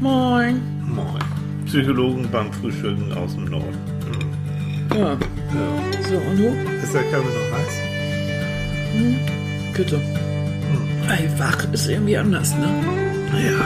Moin. Moin. Psychologen beim Frühstücken aus dem Norden. Ja. Ja. So, und du? Ist der Kaffee noch heiß? Bitte. Ey, wach ist irgendwie anders, ne? Ja.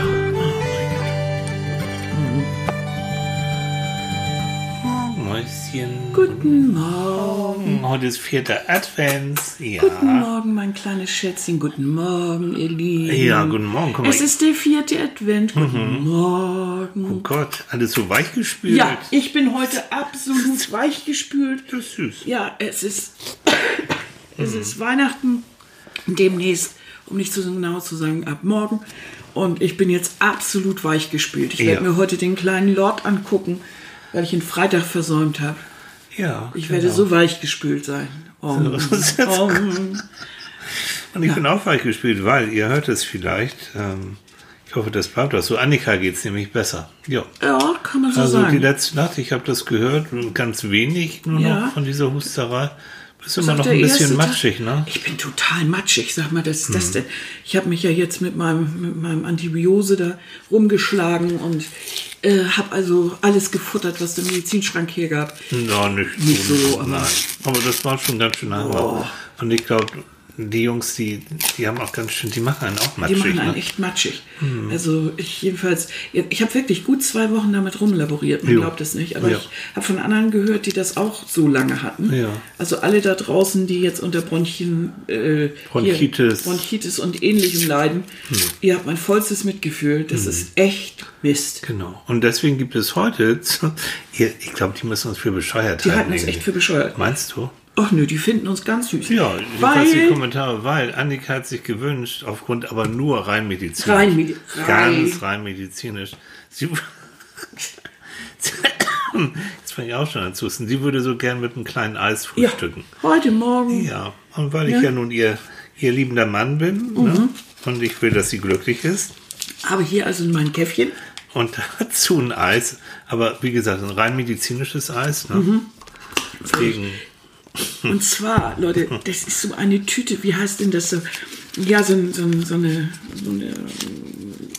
Mäuschen. Guten Morgen. Heute ist vierter Advent. Ja. Guten Morgen, mein kleines Schätzchen. Guten Morgen, ihr Lieben. Ja, guten Morgen. Mal. Es ist der vierte Advent. Guten Morgen. oh Gott, alles so weich gespült. Ja, ich bin heute absolut weichgespült. Das ist süß. Ja, es ist, es ist Weihnachten demnächst, um nicht zu genau zu sagen, ab morgen. Und ich bin jetzt absolut weichgespült. Ich werde Ja. mir heute den kleinen Lord angucken, weil ich ihn Freitag versäumt habe. Ja. Ich werde so weichgespült sein. Um, So um, Und ich bin auch weich gespült, weil, ihr hört es vielleicht, ähm, ich hoffe, das bleibt auch so. Annika geht es nämlich besser. Ja. ja, kann man so Also die sagen. letzte Nacht, ich habe das gehört, ganz wenig nur Ja. noch von dieser Husterei. Bist Das immer noch ein bisschen matschig, ne? Ich bin total matschig. Sag mal, was ist Hm. das denn? Ich habe mich ja jetzt mit meinem, mit meinem Antibiose da rumgeschlagen und äh, habe also alles gefuttert, was der Medizinschrank hier gab. Ja, nicht, Nicht so, aber- Oh. Nein. Aber das war schon ganz schön einfach. Und ich glaube, die Jungs, die, die haben auch ganz schön, die machen einen auch Die matschig. machen einen ne? echt matschig. Also ich jedenfalls, ich habe wirklich gut zwei Wochen damit rumlaboriert, man Jo. glaubt es nicht. Aber Ja. ich habe von anderen gehört, die das auch so lange hatten. Ja. Also alle da draußen, die jetzt unter Bronchien, äh, Bronchitis. Hier, Bronchitis und ähnlichem leiden, ihr habt mein vollstes Mitgefühl. Das ist echt Mist. Genau. Und deswegen gibt es heute, ich glaube, die müssen uns für bescheuert Die halten. halten uns echt für bescheuert. Meinst du? Ach nö, die finden uns ganz süß. Ja, jedenfalls die weil Kommentare, weil Annika hat sich gewünscht, aufgrund aber nur rein medizinisch. Rein medi- Ganz rein. medizinisch. Sie, jetzt fange ich auch schon an zu husten. Sie würde so gern mit einem kleinen Eis ja, frühstücken. heute Morgen. Ja, und weil ich Ja. Mhm. ja nun ihr, ihr liebender Mann bin ne, und ich will, dass sie glücklich ist Habe hier also mein Käffchen. und dazu ein Eis, aber wie gesagt, ein rein medizinisches Eis. Ne? Mhm. Gegen, Und zwar, Leute, das ist so eine Tüte, wie heißt denn das so? Ja, so, so, so eine, so eine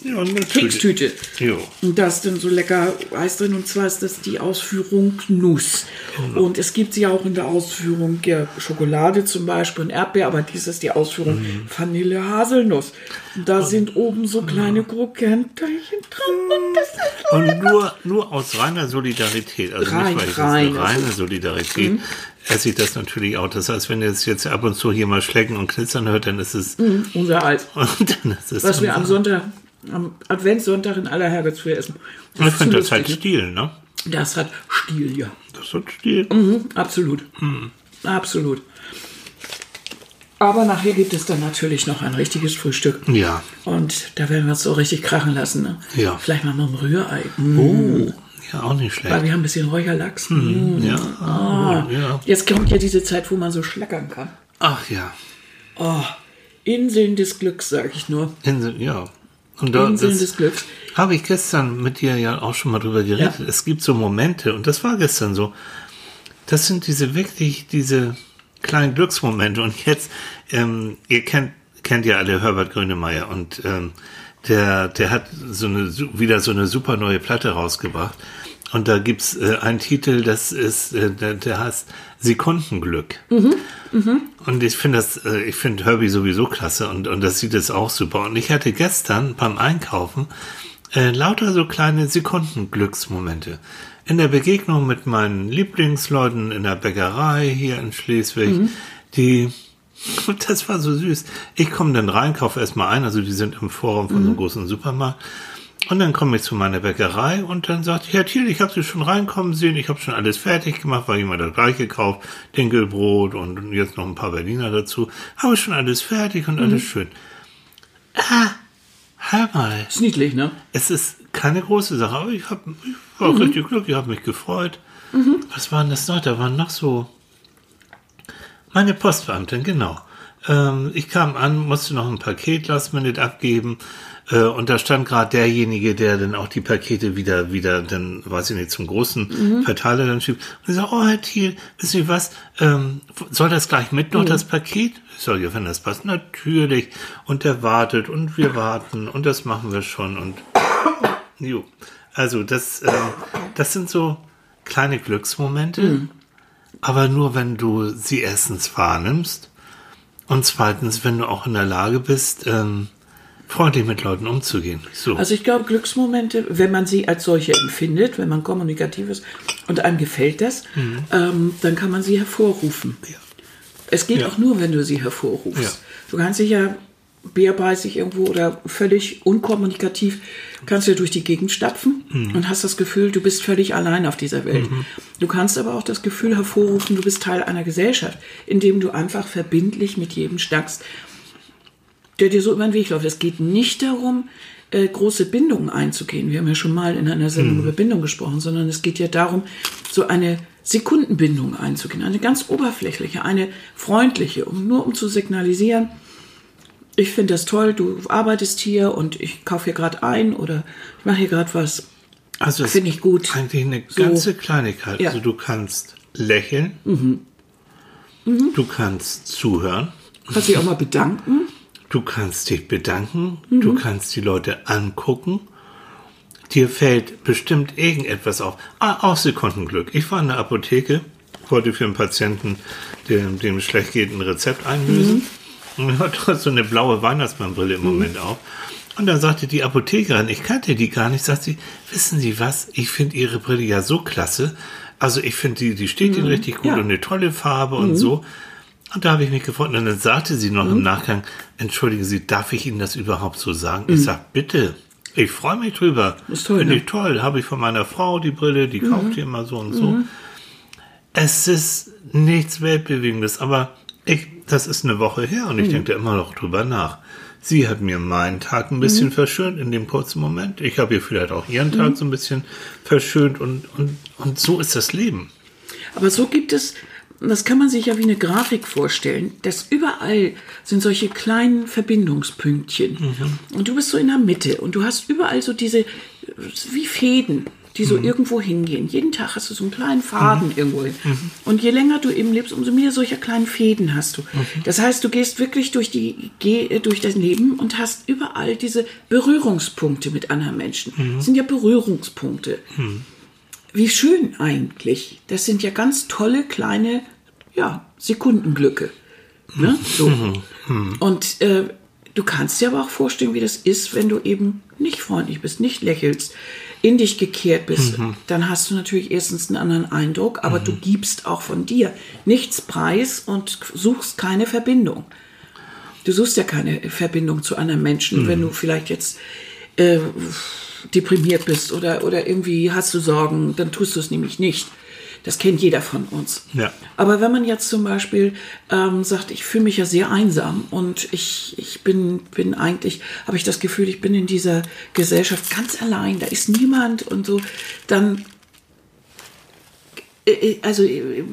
ja, eine Kekstüte. Jo. Und da ist dann so lecker Eis drin. Und zwar ist das die Ausführung Nuss. Genau. Und es gibt sie auch in der Ausführung ja, Schokolade zum Beispiel und Erdbeer, aber dies ist die Ausführung Mhm. Vanille Haselnuss. Und da sind oben so kleine Krokantteilchen drin. Und das ist Und nur, nur aus reiner Solidarität, also Rein, nicht weil ich rein, das reine Solidarität, esse ich das natürlich auch. Das heißt, wenn ihr es jetzt ab und zu hier mal schlecken und knitzern hört, dann ist es, unser Eis. und dann ist es Was wir am Sonntag, am Adventssonntag in aller Herrgottsfrühe essen. Das Ich finde das halt lustig, Stil, ne? Das hat Stil, ja. Das hat Stil. Mhm, absolut. Hm. Absolut. Aber nachher gibt es dann natürlich noch ein richtiges Frühstück. Ja. Und da werden wir uns so richtig krachen lassen. Ne? Ja. Vielleicht mal noch ein Rührei. Mm. Oh, ja, auch nicht Weil schlecht. wir haben ein bisschen Räucherlachs. Mm. Ja, Ah. ja. Jetzt kommt ja diese Zeit, wo man so schlackern kann. Ach ja. Oh, Inseln des Glücks, sage ich nur. Insel, ja. Und da, Inseln des Glücks. habe ich gestern mit dir ja auch schon mal drüber geredet. Ja. Es gibt so Momente, und das war gestern so, das sind diese wirklich, diese kleinen Glücksmomente. Und jetzt, ähm, ihr kennt, kennt ja alle Herbert Grönemeyer und ähm, der, der hat so eine, wieder so eine super neue Platte rausgebracht. Und da gibt's äh, einen Titel, das ist, äh, der, der heißt Sekundenglück. Und ich finde das, äh, ich finde Herbie sowieso klasse und, und das sieht es auch super. Und ich hatte gestern beim Einkaufen äh, lauter so kleine Sekundenglücksmomente. In der Begegnung mit meinen Lieblingsleuten in der Bäckerei hier in Schleswig, die, und das war so süß. Ich komme dann rein, kaufe erstmal ein, also die sind im Forum von so einem großen Supermarkt. Und dann komme ich zu meiner Bäckerei und dann sagt Herr Thiel, ich habe Sie schon reinkommen sehen, ich habe schon alles fertig gemacht, weil ich immer das gleiche gekauft, Dinkelbrot und jetzt noch ein paar Berliner dazu. Habe schon alles fertig und alles schön. Ah, hör mal, Ist niedlich, ne? es ist keine große Sache, aber ich, hab, ich war Mhm. richtig glücklich, ich habe mich gefreut. Was war denn das noch? Da waren noch so meine Postbeamtin, genau. Ähm, ich kam an, musste noch ein Paket Last Minute abgeben äh, und da stand gerade derjenige, der dann auch die Pakete wieder, wieder, dann weiß ich nicht, zum großen Verteiler dann schiebt. Und ich sage, oh Herr Thiel, wissen Sie was, ähm, soll das gleich mit noch, das Paket? Ich sage, ja, wenn das passt, natürlich. Und der wartet und wir warten und das machen wir schon und Jo. Also das, äh, das sind so kleine Glücksmomente, Mhm. aber nur wenn du sie erstens wahrnimmst und zweitens, wenn du auch in der Lage bist, ähm, freundlich mit Leuten umzugehen. So. Also ich glaube, Glücksmomente, wenn man sie als solche empfindet, wenn man kommunikativ ist und einem gefällt das, ähm, dann kann man sie hervorrufen. Ja. Es geht Ja. auch nur, wenn du sie hervorrufst. Ja. Du kannst dich ja bärbeißig irgendwo oder völlig unkommunikativ, kannst du durch die Gegend stapfen Mhm. und hast das Gefühl, du bist völlig allein auf dieser Welt. Du kannst aber auch das Gefühl hervorrufen, du bist Teil einer Gesellschaft, indem du einfach verbindlich mit jedem schnackst, der dir so über den Weg läuft. Es geht nicht darum, äh, große Bindungen einzugehen. Wir haben ja schon mal in einer Sendung über Bindung gesprochen, sondern es geht ja darum, so eine Sekundenbindung einzugehen. Eine ganz oberflächliche, eine freundliche, um nur um zu signalisieren, ich finde das toll, du arbeitest hier und ich kaufe hier gerade ein oder ich mache hier gerade was. Also Finde ich gut. Eigentlich eine So. ganze Kleinigkeit. Ja. Also du kannst lächeln, du kannst zuhören, Kannst dich auch mal bedanken. du kannst dich bedanken, Mhm. du kannst die Leute angucken. Dir fällt bestimmt irgendetwas auf. Ah, auch Sekundenglück. Ich war in der Apotheke, wollte für einen Patienten, dem, dem schlecht geht, ein Rezept einlösen. Und hat so eine blaue Weihnachtsmannbrille im Moment auf. Und dann sagte die Apothekerin, ich kannte die gar nicht, sagt sie, wissen Sie was, ich finde Ihre Brille ja so klasse. Also ich finde, die, die steht Ihnen richtig gut Ja. und eine tolle Farbe und so. Und da habe ich mich gefreut. Und dann sagte sie noch im Nachgang, entschuldigen Sie, darf ich Ihnen das überhaupt so sagen? Ich sag, bitte. Ich freue mich drüber. Ist toll, Finde ne? ich toll. Habe ich von meiner Frau die Brille, die kauft die immer so und so. Es ist nichts Weltbewegendes, aber ich, das ist eine Woche her und ich denke da immer noch drüber nach. Sie hat mir meinen Tag ein bisschen verschönt in dem kurzen Moment. Ich habe ihr vielleicht auch ihren Tag so ein bisschen verschönt und, und, und so ist das Leben. Aber so gibt es, das kann man sich ja wie eine Grafik vorstellen, dass überall sind solche kleinen Verbindungspünktchen. Und du bist so in der Mitte und du hast überall so diese, wie Fäden, die so irgendwo hingehen. Jeden Tag hast du so einen kleinen Faden irgendwo hin. Und je länger du eben lebst, umso mehr solcher kleinen Fäden hast du. Das heißt, du gehst wirklich durch, die, geh, äh, durch das Leben und hast überall diese Berührungspunkte mit anderen Menschen. Das sind ja Berührungspunkte. Wie schön eigentlich. Das sind ja ganz tolle kleine ja, Sekundenglücke. Ne? So. Und äh, du kannst dir aber auch vorstellen, wie das ist, wenn du eben nicht freundlich bist, nicht lächelst, in dich gekehrt bist. Dann hast du natürlich erstens einen anderen Eindruck, aber du gibst auch von dir nichts preis und suchst keine Verbindung. Du suchst ja keine Verbindung zu anderen Menschen, wenn du vielleicht jetzt äh, deprimiert bist oder, oder irgendwie hast du Sorgen, dann tust du es nämlich nicht. Das kennt jeder von uns. Ja. Aber wenn man jetzt zum Beispiel ähm, sagt, ich fühle mich ja sehr einsam und ich, ich bin, bin eigentlich, habe ich das Gefühl, ich bin in dieser Gesellschaft ganz allein, da ist niemand und so, dann äh, äh, also äh,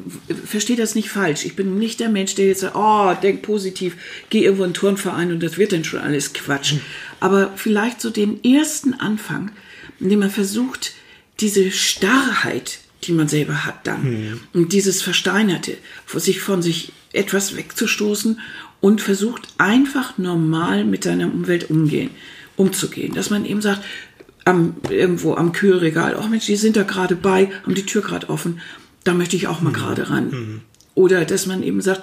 verstehe das nicht falsch. Ich bin nicht der Mensch, der jetzt sagt, oh, denk positiv, geh irgendwo in einen Turnverein und das wird dann schon alles Quatsch. Aber vielleicht so den ersten Anfang, indem man versucht, diese Starrheit, die man selber hat dann, und dieses Versteinerte, sich von sich etwas wegzustoßen und versucht einfach normal mit seiner Umwelt umgehen, umzugehen. Dass man eben sagt, am, irgendwo am Kühlregal, oh Mensch, die sind da gerade bei, haben die Tür gerade offen, da möchte ich auch mal gerade ran. Oder dass man eben sagt,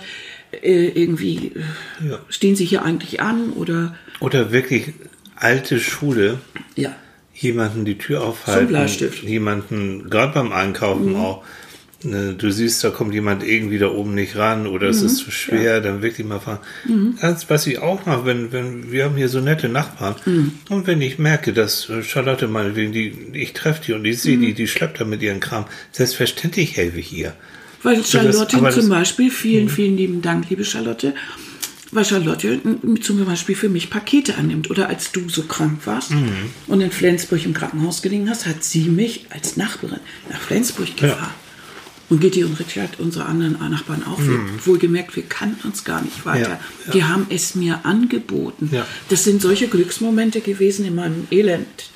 äh, irgendwie Ja. stehen sie hier eigentlich an oder Oder wirklich alte Schule, ja. Jemanden die Tür aufhalten. Bleistift. Jemanden, gerade beim Einkaufen auch. ne, Du siehst, da kommt jemand irgendwie da oben nicht ran oder es ist zu schwer, dann wirklich mal fragen. Das, was ich auch mache, wenn, wenn, wir haben hier so nette Nachbarn und wenn ich merke, dass äh, Charlotte meinetwegen, die, ich treffe die und ich sehe die, die schleppt da mit ihrem Kram, selbstverständlich helfe ich ihr. Weil das- Charlotte aber zum das- Beispiel, vielen, vielen lieben Dank, liebe Charlotte, weil Charlotte zum Beispiel für mich Pakete annimmt. Oder als du so krank warst und in Flensburg im Krankenhaus gelegen hast, hat sie mich als Nachbarin nach Flensburg gefahren. Und Gitti und Richard, unsere anderen Nachbarn auch. Wir, wohlgemerkt, wir kannten uns gar nicht weiter. Ja, ja. Die haben es mir angeboten. Ja. Das sind solche Glücksmomente gewesen in meinem Elend.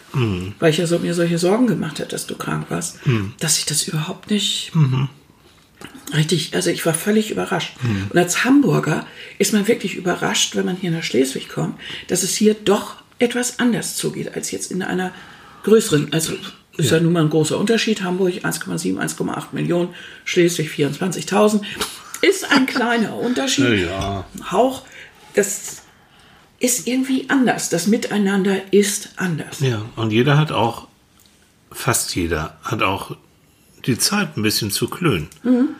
Weil ich ja so, mir solche Sorgen gemacht habe, dass du krank warst, dass ich das überhaupt nicht Richtig, also ich war völlig überrascht. Und als Hamburger ist man wirklich überrascht, wenn man hier nach Schleswig kommt, dass es hier doch etwas anders zugeht als jetzt in einer größeren, also ist ja. nun mal ein großer Unterschied. Hamburg 1,7, 1,8 Millionen, Schleswig 24.000. Ist ein kleiner Unterschied. Ja. Hauch, das ist irgendwie anders. Das Miteinander ist anders. Ja, und jeder hat auch, fast jeder, hat auch die Zeit ein bisschen zu klönen. Mhm.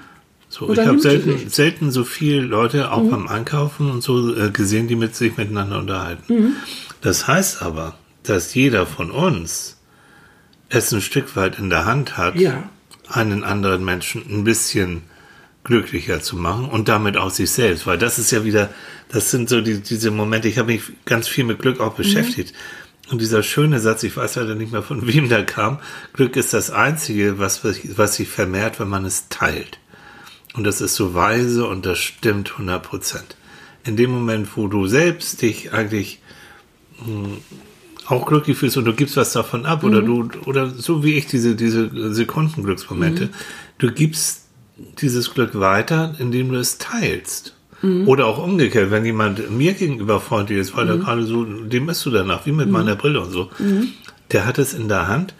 So, ich habe selten, selten so viele Leute auch beim Einkaufen und so äh, gesehen, die mit sich miteinander unterhalten. Mhm. Das heißt aber, dass jeder von uns es ein Stück weit in der Hand hat, Ja. einen anderen Menschen ein bisschen glücklicher zu machen und damit auch sich selbst, weil das ist ja wieder, das sind so die, diese Momente, ich habe mich ganz viel mit Glück auch beschäftigt. Und dieser schöne Satz, ich weiß leider nicht mehr von wem der kam, Glück ist das Einzige, was, was sich vermehrt, wenn man es teilt. Und das ist so weise und das stimmt 100 Prozent. In dem Moment, wo du selbst dich eigentlich mh, auch glücklich fühlst und du gibst was davon ab oder du, oder so wie ich diese, diese Sekundenglücksmomente, du gibst dieses Glück weiter, indem du es teilst. Oder auch umgekehrt, wenn jemand mir gegenüber freundlich ist, weil er gerade so, dem isst du danach, wie mit meiner Brille und so, der hat es in der Hand,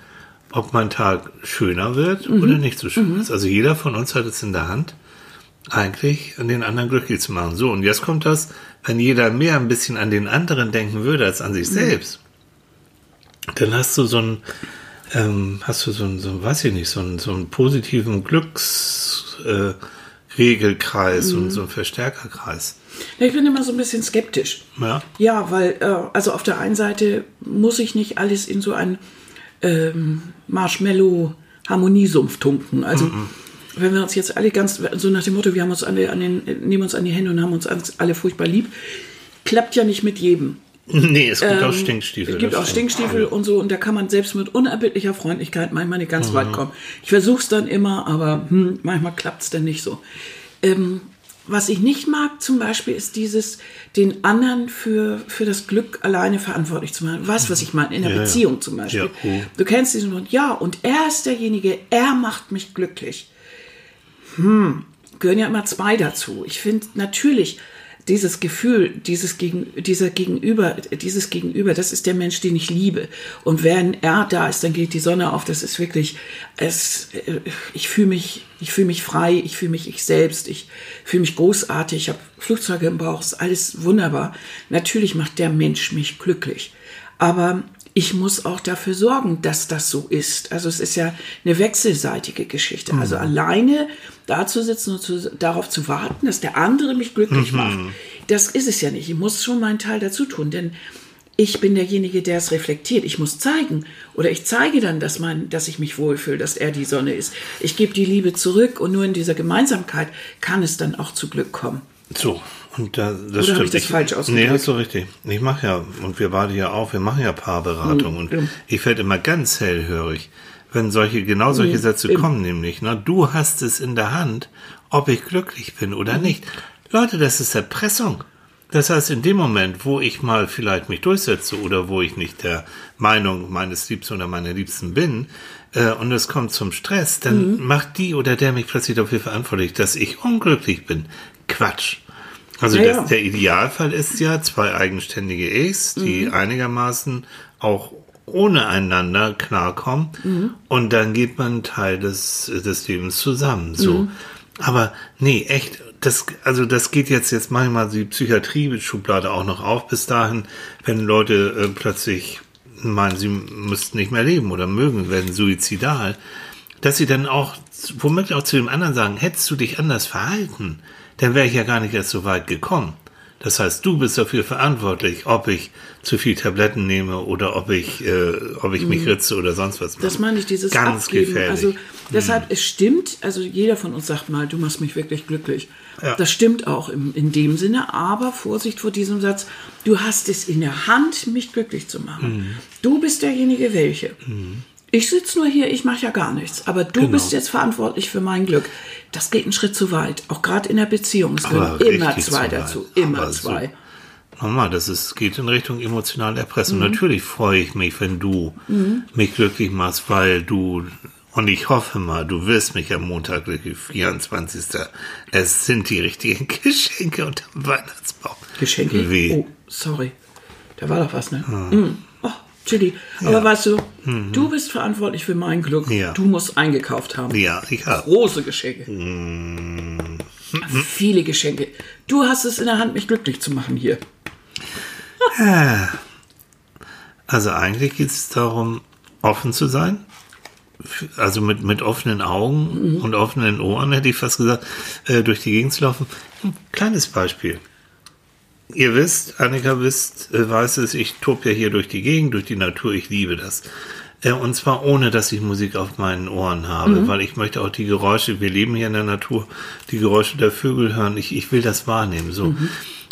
ob mein Tag schöner wird oder nicht so schön ist. Also jeder von uns hat es in der Hand, eigentlich an den anderen glücklich zu machen. So, und jetzt kommt das, wenn jeder mehr ein bisschen an den anderen denken würde als an sich selbst, dann hast du so einen, ähm, hast du so einen, so, weiß ich nicht, so einen, so einen positiven Glücksregelkreis äh, und so einen Verstärkerkreis. Ich bin immer so ein bisschen skeptisch. Ja. Ja, weil, äh, also auf der einen Seite muss ich nicht alles in so einen ähm, Marshmallow-Harmoniesumpf tunken. Also, wenn wir uns jetzt alle ganz, so nach dem Motto, wir haben uns alle an den, nehmen uns an die Hände und haben uns alle furchtbar lieb, klappt ja nicht mit jedem. Nee, es gibt auch Stinkstiefel. Es gibt auch. Stinkstiefel und so, und da kann man selbst mit unerbittlicher Freundlichkeit manchmal nicht ganz weit kommen. Ich versuche es dann immer, aber hm, manchmal klappt es dann nicht so. Ähm, was ich nicht mag zum Beispiel ist dieses, den anderen für, für das Glück alleine verantwortlich zu machen. Weißt du, was ich meine? In der Ja, ja. Beziehung zum Beispiel. Ja, oh. Du kennst diesen Wort, ja, und er ist derjenige, er macht mich glücklich. Hm, gehören ja immer zwei dazu. Ich finde natürlich dieses Gefühl, dieses Gegen, dieser Gegenüber, dieses Gegenüber, das ist der Mensch, den ich liebe. Und wenn er da ist, dann geht die Sonne auf. Das ist wirklich, es, äh, ich fühle mich, ich fühle mich frei, ich fühle mich ich selbst, ich fühle mich großartig, ich habe Flugzeuge im Bauch, ist alles wunderbar. Natürlich macht der Mensch mich glücklich. Aber ich muss auch dafür sorgen, dass das so ist. Also es ist ja eine wechselseitige Geschichte. Also alleine da zu sitzen und zu, darauf zu warten, dass der andere mich glücklich macht, das ist es ja nicht. Ich muss schon meinen Teil dazu tun, denn ich bin derjenige, der es reflektiert. Ich muss zeigen oder ich zeige dann, dass, mein, dass ich mich wohlfühle, dass er die Sonne ist. Ich gebe die Liebe zurück und nur in dieser Gemeinsamkeit kann es dann auch zu Glück kommen. So, und da, das Oder stimmt. ich das falsch ausgedrückt? Nee, hast du richtig. Ich mache ja, und wir beide ja auch, wir machen ja Paarberatung. Und ja. ich werde immer ganz hellhörig, wenn solche, genau solche Sätze kommen, nämlich, ne, du hast es in der Hand, ob ich glücklich bin oder nicht. Leute, das ist Erpressung. Das heißt, in dem Moment, wo ich mal vielleicht mich durchsetze oder wo ich nicht der Meinung meines Liebsten oder meiner Liebsten bin, äh, und es kommt zum Stress, dann macht die oder der mich plötzlich dafür verantwortlich, dass ich unglücklich bin. Quatsch. Also Ja, das, ja. der Idealfall ist ja zwei eigenständige Ichs, die einigermaßen auch ohne einander klarkommen und dann geht man Teil des, des Lebens zusammen. So. Aber nee, echt, das, also das geht jetzt, jetzt manchmal die Psychiatrie-Schublade auch noch auf, bis dahin, wenn Leute äh, plötzlich meinen, sie müssten nicht mehr leben oder mögen, werden suizidal, dass sie dann auch, womöglich auch zu dem anderen sagen, hättest du dich anders verhalten, dann wäre ich ja gar nicht erst so weit gekommen. Das heißt, du bist dafür verantwortlich, ob ich zu viel Tabletten nehme oder ob ich, äh, ob ich mich ritze oder sonst was mache. Das meine ich, dieses Ganz Abgeben. gefährlich. Also deshalb, es stimmt, also jeder von uns sagt mal, du machst mich wirklich glücklich. Ja. Das stimmt auch im, in dem Sinne, aber Vorsicht vor diesem Satz, du hast es in der Hand, mich glücklich zu machen. Mhm. Du bist derjenige, welche. Ich sitze nur hier, ich mache ja gar nichts, aber du Genau. bist jetzt verantwortlich für mein Glück. Das geht einen Schritt zu weit, auch gerade in der Beziehung. Es gehören immer zwei dazu, immer Aber so. zwei. Nochmal, das ist, geht in Richtung emotionale Erpressung. Mhm. Natürlich freue ich mich, wenn du mich glücklich machst, weil du, und ich hoffe mal, du wirst mich am Montag glücklich, 24. Es sind die richtigen Geschenke unter dem Weihnachtsbaum. Geschenke? Wie? Oh, sorry. Da war doch was, ne? Mm. Chili. Aber weißt du, du bist verantwortlich für mein Glück. Mhm. Ja. Du musst eingekauft haben. Ja, ich habe. Große Geschenke. Mhm. Viele Geschenke. Du hast es in der Hand, mich glücklich zu machen hier. Also eigentlich geht es darum, offen zu sein. Also mit, mit offenen Augen und offenen Ohren, hätte ich fast gesagt, äh, durch die Gegend zu laufen. Ein kleines Beispiel. Ihr wisst, Annika wisst, äh, weiß es, ich tob ja hier durch die Gegend, durch die Natur, ich liebe das. Äh, und zwar ohne, dass ich Musik auf meinen Ohren habe, weil ich möchte auch die Geräusche, wir leben hier in der Natur, die Geräusche der Vögel hören, ich, ich will das wahrnehmen, so.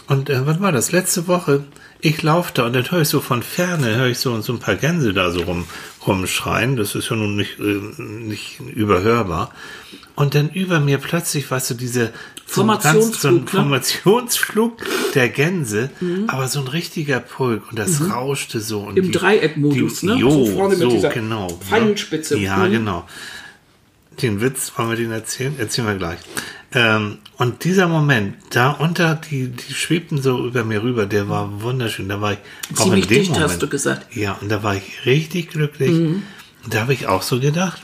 Und äh, was war das? Letzte Woche, ich laufe da und dann höre ich so von Ferne, höre ich so, so ein paar Gänse da so rum, rumschreien, das ist ja nun nicht, äh, nicht überhörbar. Und dann über mir plötzlich, weißt du, diese so ein ganz- so ein Formationsflug, ne? Formationsflug der Gänse, aber so ein richtiger Pulk und das rauschte so. Und Mhm. Im Dreieckmodus, ne? Jo, So vorne mit so, dieser genau. Pfeilspitze. Ja, Mhm. genau. Den Witz, wollen wir den erzählen? Erzählen wir gleich. Ähm, und dieser Moment, da unter, die, die schwebten so über mir rüber, der war wunderschön. Da war ich auch Ziemlich in dem dicht, hast Moment, du gesagt. Mhm. Ja, und da war ich richtig glücklich. Und da habe ich auch so gedacht,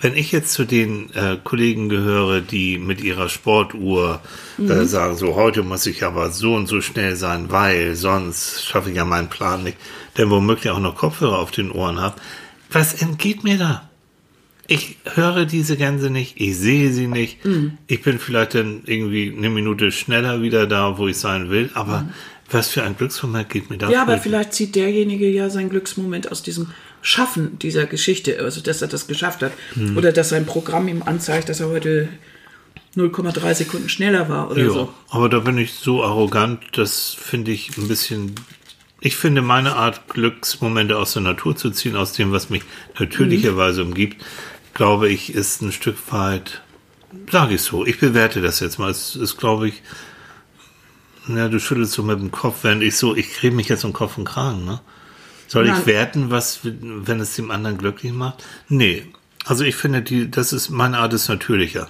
wenn ich jetzt zu den äh, Kollegen gehöre, die mit ihrer Sportuhr Mhm. äh, sagen, so heute muss ich aber so und so schnell sein, weil sonst schaffe ich ja meinen Plan nicht, denn womöglich auch noch Kopfhörer auf den Ohren habe. Was entgeht mir da? Ich höre diese Gänse nicht, ich sehe sie nicht. Mhm. Ich bin vielleicht dann irgendwie eine Minute schneller wieder da, wo ich sein will, aber was für ein Glücksmoment geht mir da Mhm. Ja, aber vielleicht zieht derjenige ja seinen Glücksmoment aus diesem Schaffen dieser Geschichte, also dass er das geschafft hat. Hm. Oder dass sein Programm ihm anzeigt, dass er heute 0,3 Sekunden schneller war oder Ja, so. aber da bin ich so arrogant, das finde ich ein bisschen. Ich finde meine Art, Glücksmomente aus der Natur zu ziehen, aus dem, was mich natürlicherweise Mhm. umgibt, glaube ich, ist ein Stück weit, sage ich so, ich bewerte das jetzt mal. Es ist, glaube ich, na, du schüttelst so mit dem Kopf, während ich so, ich kriege mich jetzt um Kopf und Kragen, ne? Soll Nein. ich werten, was, wenn es dem anderen glücklich macht? Nee. Also ich finde, die, das ist, meine Art ist natürlicher.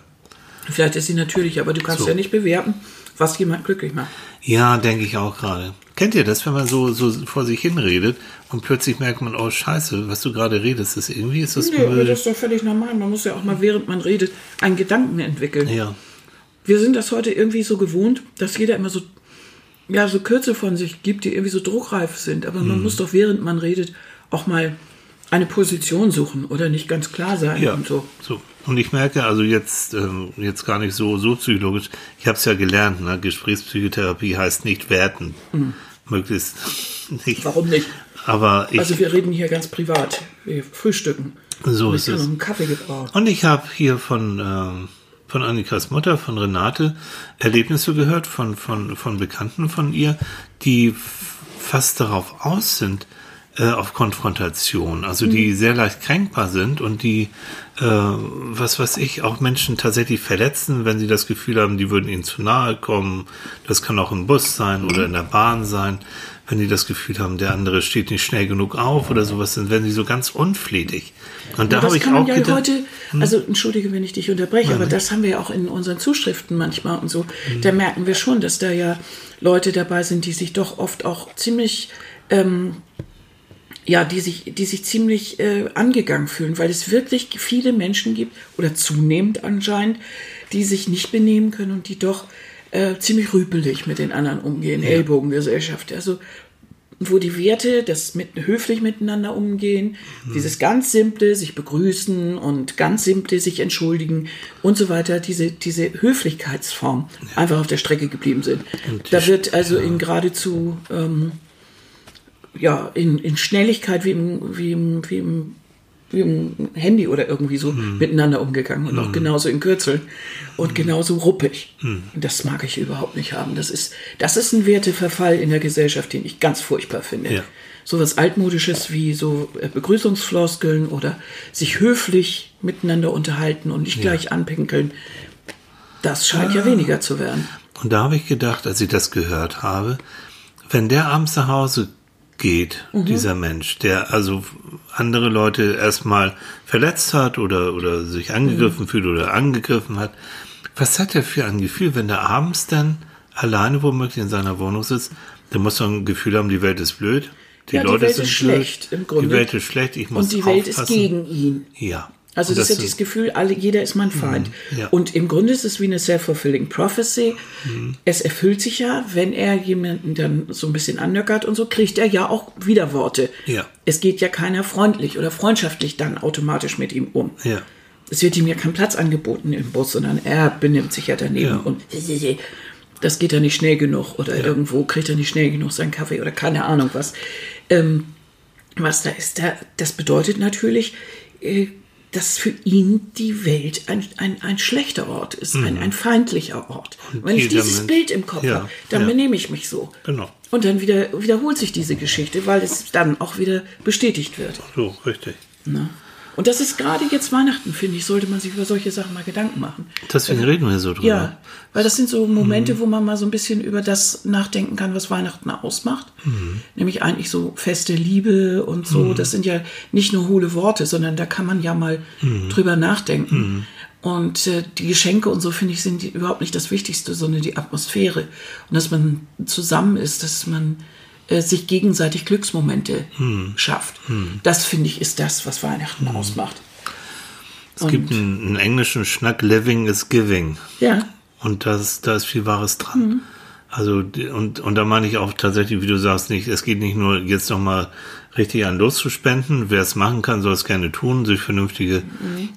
Vielleicht ist sie natürlich, aber du kannst So. ja nicht bewerten, was jemand glücklich macht. Ja, denke ich auch gerade. Kennt ihr das, wenn man so, so vor sich hinredet und plötzlich merkt man, oh Scheiße, was du gerade redest, ist irgendwie ist das aber Müll. das ist doch völlig normal. Man muss ja auch mal, während man redet, einen Gedanken entwickeln. Ja, Wir sind das heute irgendwie so gewohnt, dass jeder immer so, ja, so Kürze von sich gibt, die irgendwie so druckreif sind. Aber Mhm. man muss doch, während man redet, auch mal eine Position suchen oder nicht ganz klar sein ja. und so. so. Und ich merke also jetzt, ähm, jetzt gar nicht so, so psychologisch. Ich habe es ja gelernt, ne? Gesprächspsychotherapie heißt nicht werten. Möglichst nicht. Mhm. Warum nicht? Aber ich, Also wir reden hier ganz privat. Wir frühstücken. So ist es. noch einen Kaffee gebrauchen. Und ich habe hier von, ähm, von Annikas Mutter, von Renate, Erlebnisse gehört von, von, von Bekannten von ihr, die fast darauf aus sind, äh, auf Konfrontation, also die sehr leicht kränkbar sind und die, äh, was weiß ich, auch Menschen tatsächlich verletzen, wenn sie das Gefühl haben, die würden ihnen zu nahe kommen. Das kann auch im Bus sein oder in der Bahn sein. Wenn die das Gefühl haben, der andere steht nicht schnell genug auf oder sowas, dann werden sie so ganz unflätig. Und da Ja, habe das ich kann man auch ja gedacht, hm. heute, also entschuldige, wenn ich dich unterbreche, aber das haben wir ja auch in unseren Zuschriften manchmal und so. Da merken wir schon, dass da ja Leute dabei sind, die sich doch oft auch ziemlich, ähm, ja, die sich, die sich ziemlich äh, angegangen fühlen, weil es wirklich viele Menschen gibt, oder zunehmend anscheinend, die sich nicht benehmen können und die doch äh, ziemlich rüpelig mit den anderen umgehen, Ellbogengesellschaft. Also wo die Werte, das mit höflich miteinander umgehen, dieses ganz simple, sich begrüßen und ganz simple sich entschuldigen und so weiter, diese, diese Höflichkeitsform einfach auf der Strecke geblieben sind. Da wird also in geradezu ähm, ja, in, in Schnelligkeit wie im, wie im, wie im, wie im Handy oder irgendwie so miteinander umgegangen und auch genauso in Kürzeln und genauso ruppig. Und das mag ich überhaupt nicht haben. Das ist, das ist ein Werteverfall in der Gesellschaft, den ich ganz furchtbar finde. Ja. So was Altmodisches wie so äh, Begrüßungsfloskeln oder sich höflich miteinander unterhalten und nicht gleich anpinkeln. Das scheint ja weniger zu werden. Und da habe ich gedacht, als ich das gehört habe, wenn der abends nach Hause geht, dieser Mensch, der also andere Leute erstmal verletzt hat oder, oder sich angegriffen fühlt oder angegriffen hat, was hat er für ein Gefühl, wenn der abends dann alleine womöglich in seiner Wohnung sitzt? Der muss doch ein Gefühl haben, die Welt ist blöd. Die ja, die Leute Welt sind ist schlecht blöd, im Grunde. Die Welt ist schlecht, ich muss Und die Welt ist gegen ihn. Ja. Also Und das, ist ja dieses Gefühl, alle, jeder ist mein Feind. Mhm, ja. Und im Grunde ist es wie eine self-fulfilling prophecy. Mhm. Es erfüllt sich ja, wenn er jemanden dann so ein bisschen annöckert und so, kriegt er ja auch Widerworte. Ja. Es geht ja keiner freundlich oder freundschaftlich dann automatisch mit ihm um. Ja. Es wird ihm ja kein Platz angeboten im Bus, sondern er benimmt sich ja daneben Ja. und das geht ja nicht schnell genug oder irgendwo kriegt er nicht schnell genug seinen Kaffee oder keine Ahnung was. Ähm, was da ist, da, das bedeutet natürlich, äh, dass für ihn die Welt ein, ein, ein schlechter Ort ist, ein, ein feindlicher Ort. Und Wenn ich dieses Mensch- Bild im Kopf Ja, habe, dann ja. benehme ich mich so. Genau. Und dann wieder, wiederholt sich diese Geschichte, weil es dann auch wieder bestätigt wird. So, richtig. Ne? Und das ist gerade jetzt Weihnachten, finde ich, sollte man sich über solche Sachen mal Gedanken machen. Deswegen reden wir so drüber. Ja, weil das sind so Momente, wo man mal so ein bisschen über das nachdenken kann, was Weihnachten ausmacht. Nämlich eigentlich so feste Liebe und so. Das sind ja nicht nur hohle Worte, sondern da kann man ja mal drüber nachdenken. Und äh, die Geschenke und so, finde ich, sind die überhaupt nicht das Wichtigste, sondern die Atmosphäre. Und dass man zusammen ist, dass man äh, sich gegenseitig Glücksmomente schafft. Das, finde ich, ist das, was Weihnachten ausmacht. Es gibt einen, einen englischen Schnack, Living is Giving. Ja, Und das, da ist viel Wahres dran. Also, die- und, und da meine ich auch tatsächlich, wie du sagst, nicht, es geht nicht nur jetzt nochmal richtig an loszuspenden. Wer es machen kann, soll es gerne tun, sich vernünftige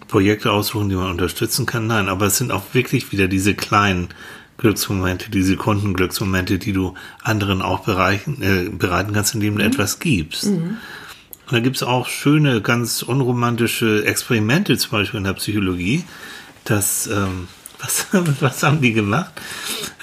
Projekte aussuchen, die man unterstützen kann. Nein, aber es sind auch wirklich wieder diese kleinen Glücksmomente, diese Kundenglücksmomente, die du anderen auch bereichen, äh, bereiten kannst, indem du etwas gibst. Und da gibt's auch schöne, ganz unromantische Experimente, zum Beispiel in der Psychologie. Das, ähm, was, was haben die gemacht?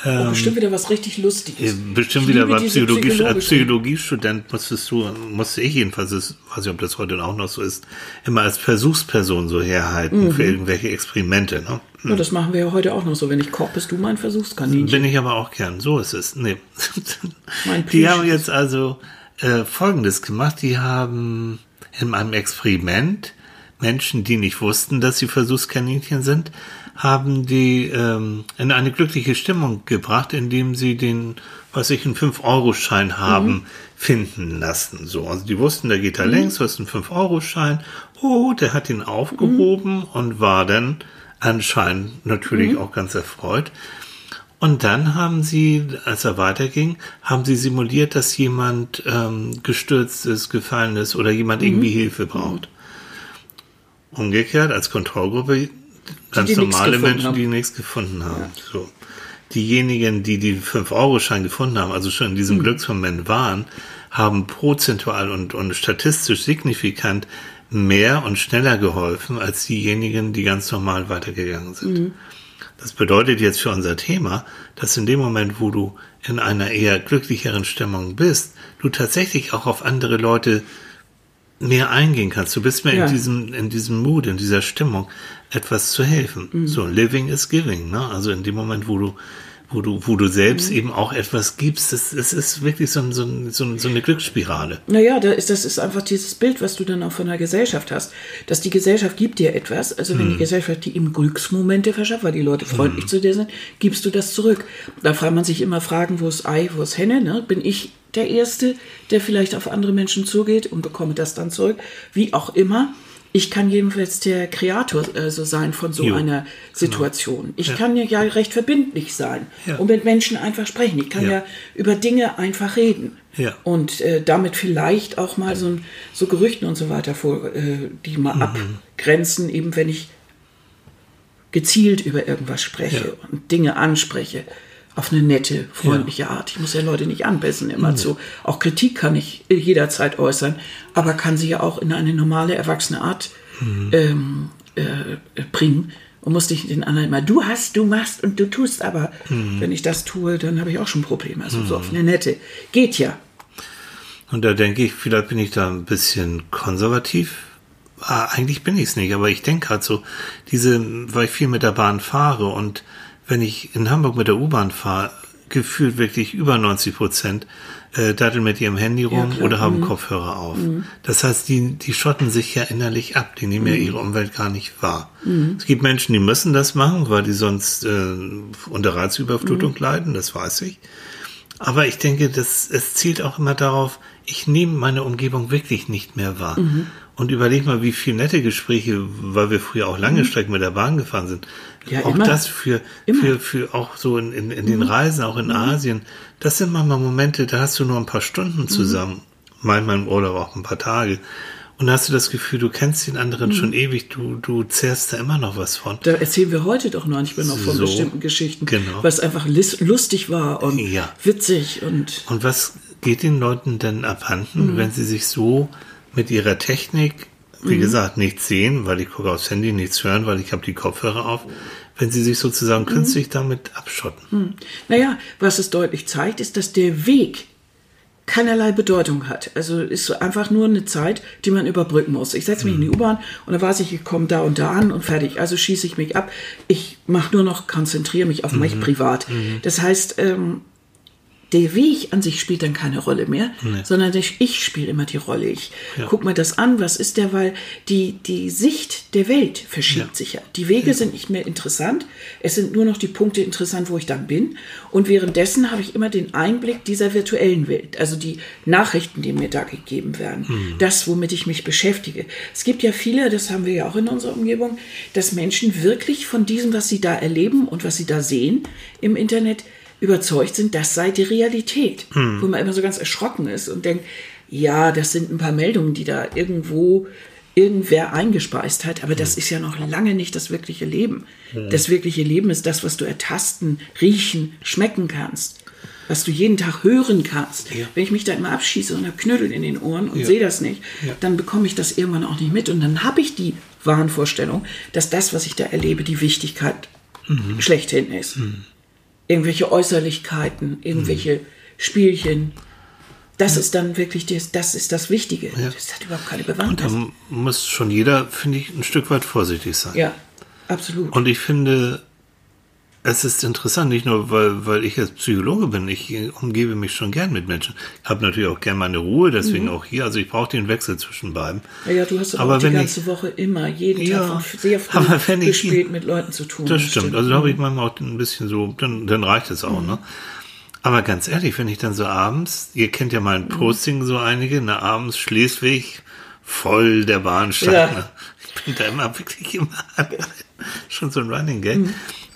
oh, bestimmt wieder was richtig Äh, Lustiges. Bestimmt Ich wieder diese Psychologie, als Psychologiestudent musstest du, musste ich jedenfalls, das, weiß ich, ob das heute auch noch so ist, immer als Versuchsperson so herhalten Mhm. für irgendwelche Experimente. Ne? Ja, das machen wir ja heute auch noch so. Wenn ich koche, bist du mein Versuchskaninchen. Bin ich aber auch gern. So ist es. Nee. Die haben jetzt also äh, Folgendes gemacht. Die haben in einem Experiment Menschen, die nicht wussten, dass sie Versuchskaninchen sind, haben die ähm, in eine glückliche Stimmung gebracht, indem sie den, was ich, einen 5-Euro-Schein haben finden lassen. So, also die wussten, der geht da längs, was ist ein 5-Euro-Schein. Oh, der hat ihn aufgehoben und war dann anscheinend natürlich auch ganz erfreut. Und dann haben sie, als er weiterging, haben sie simuliert, dass jemand ähm, gestürzt ist, gefallen ist oder jemand irgendwie Hilfe braucht. Umgekehrt als Kontrollgruppe ganz normale Menschen, haben. die nichts gefunden haben. So. Diejenigen, die die 5-Euro-Schein gefunden haben, also schon in diesem Glücksmoment waren, haben prozentual und, und statistisch signifikant mehr und schneller geholfen als diejenigen, die ganz normal weitergegangen sind. Das bedeutet jetzt für unser Thema, dass in dem Moment, wo du in einer eher glücklicheren Stimmung bist, du tatsächlich auch auf andere Leute mehr eingehen kannst. Du bist mehr Ja. in diesem, in diesem Mood, in dieser Stimmung, etwas zu helfen. Mhm. So, living is giving, ne? Also in dem Moment, wo du, wo du, wo du selbst Mhm. eben auch etwas gibst, das, das ist wirklich so, ein, so, ein, so, ein, so eine Glücksspirale. Naja, da ist, das ist einfach dieses Bild, was du dann auch von der Gesellschaft hast. Dass die Gesellschaft gibt dir etwas. Also wenn die Gesellschaft dir eben Glücksmomente verschafft, weil die Leute freundlich zu dir sind, gibst du das zurück. Da fragt man sich immer Fragen, wo ist Ei, wo ist Henne? Ne? Bin ich der Erste, der vielleicht auf andere Menschen zugeht und bekomme das dann zurück? Wie auch immer. Ich kann jedenfalls der Kreator äh, so sein von so Jo, einer Situation. Ich kann ja, ja recht verbindlich sein Ja. und mit Menschen einfach sprechen. Ich kann Ja. ja, über Dinge einfach reden. Ja. Und äh, damit vielleicht auch mal so, so Gerüchten und so weiter vor, äh, die mal abgrenzen, eben wenn ich gezielt über irgendwas spreche Ja. und Dinge anspreche. Auf eine nette, freundliche Art. Ich muss ja Leute nicht anbissen immer zu. Auch Kritik kann ich jederzeit äußern, aber kann sie ja auch in eine normale, erwachsene Art ähm, äh, bringen. Und muss nicht den anderen immer, du hast, du machst und du tust, aber wenn ich das tue, dann habe ich auch schon Probleme. Also so auf eine nette. Geht ja. Und da denke ich, vielleicht bin ich da ein bisschen konservativ. Ah, eigentlich bin ich es nicht, aber ich denke gerade so, diese, weil ich viel mit der Bahn fahre und wenn ich in Hamburg mit der U-Bahn fahre, gefühlt wirklich über 90 Prozent äh, datteln mit ihrem Handy rum klar. oder haben Kopfhörer auf. Das heißt, die, die schotten sich ja innerlich ab, die nehmen ja ihre Umwelt gar nicht wahr. Es gibt Menschen, die müssen das machen, weil die sonst äh, unter Reizüberflutung leiden, das weiß ich. Aber ich denke, das, es zielt auch immer darauf, ich nehme meine Umgebung wirklich nicht mehr wahr. Mhm. Und überleg mal, wie viele nette Gespräche, weil wir früher auch lange Strecken mit der Bahn gefahren sind. Mhm. Ja, auch immer. das für, Immer. Mhm. für, für auch so in, in, in den Reisen, auch in Asien. Das sind manchmal Momente, da hast du nur ein paar Mhm. Stunden zusammen. Manchmal im Urlaub auch ein paar Tage. Und da hast du das Gefühl, du kennst den anderen Mhm. schon ewig, du, du zehrst da immer noch was von. Da erzählen wir heute doch manchmal noch von So, bestimmten Geschichten, genau. was einfach lis- lustig war und Ja. witzig und Und was geht den Leuten denn abhanden, Mhm. wenn sie sich so mit ihrer Technik, Mhm. wie gesagt, nichts sehen, weil ich gucke aufs Handy, nichts hören, weil ich habe die Kopfhörer auf, wenn sie sich Mhm. sozusagen künstlich damit abschotten? Naja, was es deutlich zeigt, ist, dass der Weg keinerlei Bedeutung hat. Also ist einfach nur eine Zeit, die man überbrücken muss. Ich setze mich in die U-Bahn und dann weiß ich, ich komme da und da an und fertig. Also schieße ich mich ab. Ich mache nur noch, konzentriere mich auf mich privat. Das heißt, ähm, der Weg an sich spielt dann keine Rolle mehr, sondern der, ich spiele immer die Rolle. Ich guck mir das an, was ist der, weil die, die Sicht der Welt verschiebt sich ja. Die Wege sind nicht mehr interessant, es sind nur noch die Punkte interessant, wo ich dann bin. Und währenddessen habe ich immer den Einblick dieser virtuellen Welt, also die Nachrichten, die mir da gegeben werden, das, womit ich mich beschäftige. Es gibt ja viele, das haben wir ja auch in unserer Umgebung, dass Menschen wirklich von diesem, was sie da erleben und was sie da sehen im Internet, überzeugt sind, das sei die Realität. Wo man immer so ganz erschrocken ist und denkt, ja, das sind ein paar Meldungen, die da irgendwo irgendwer eingespeist hat, aber das ist ja noch lange nicht das wirkliche Leben. Das wirkliche Leben ist das, was du ertasten, riechen, schmecken kannst. Was du jeden Tag hören kannst. Ja. Wenn ich mich da immer abschieße und habe Knödel in den Ohren und sehe das nicht, dann bekomme ich das irgendwann auch nicht mit. Und dann habe ich die Wahnvorstellung, dass das, was ich da erlebe, die Wichtigkeit schlechthin ist irgendwelche Äußerlichkeiten, irgendwelche Spielchen. Das ist dann wirklich das, das ist das Wichtige. Das hat überhaupt keine Und Bewandtnis. da muss schon jeder, finde ich, ein Stück weit vorsichtig sein. Ja, absolut. Und ich finde, es ist interessant, nicht nur, weil, weil ich jetzt Psychologe bin, ich umgebe mich schon gern mit Menschen. Ich habe natürlich auch gern meine Ruhe, deswegen auch hier. Also ich brauche den Wechsel zwischen beiden. ja, ja, du hast aber, auch die ganze ich- Woche immer, jeden Ja, Tag von sehr früh bis spät mit Leuten zu tun. Das stimmt. Also da habe ich manchmal auch ein bisschen so, dann, dann reicht es auch, ne? Aber ganz ehrlich, wenn ich dann so abends, ihr kennt ja mein Posting so einige, ne, abends Schleswig, voll der Bahnsteig, Ja. ne? Ich bin da immer wirklich immer schon so ein Running Gag.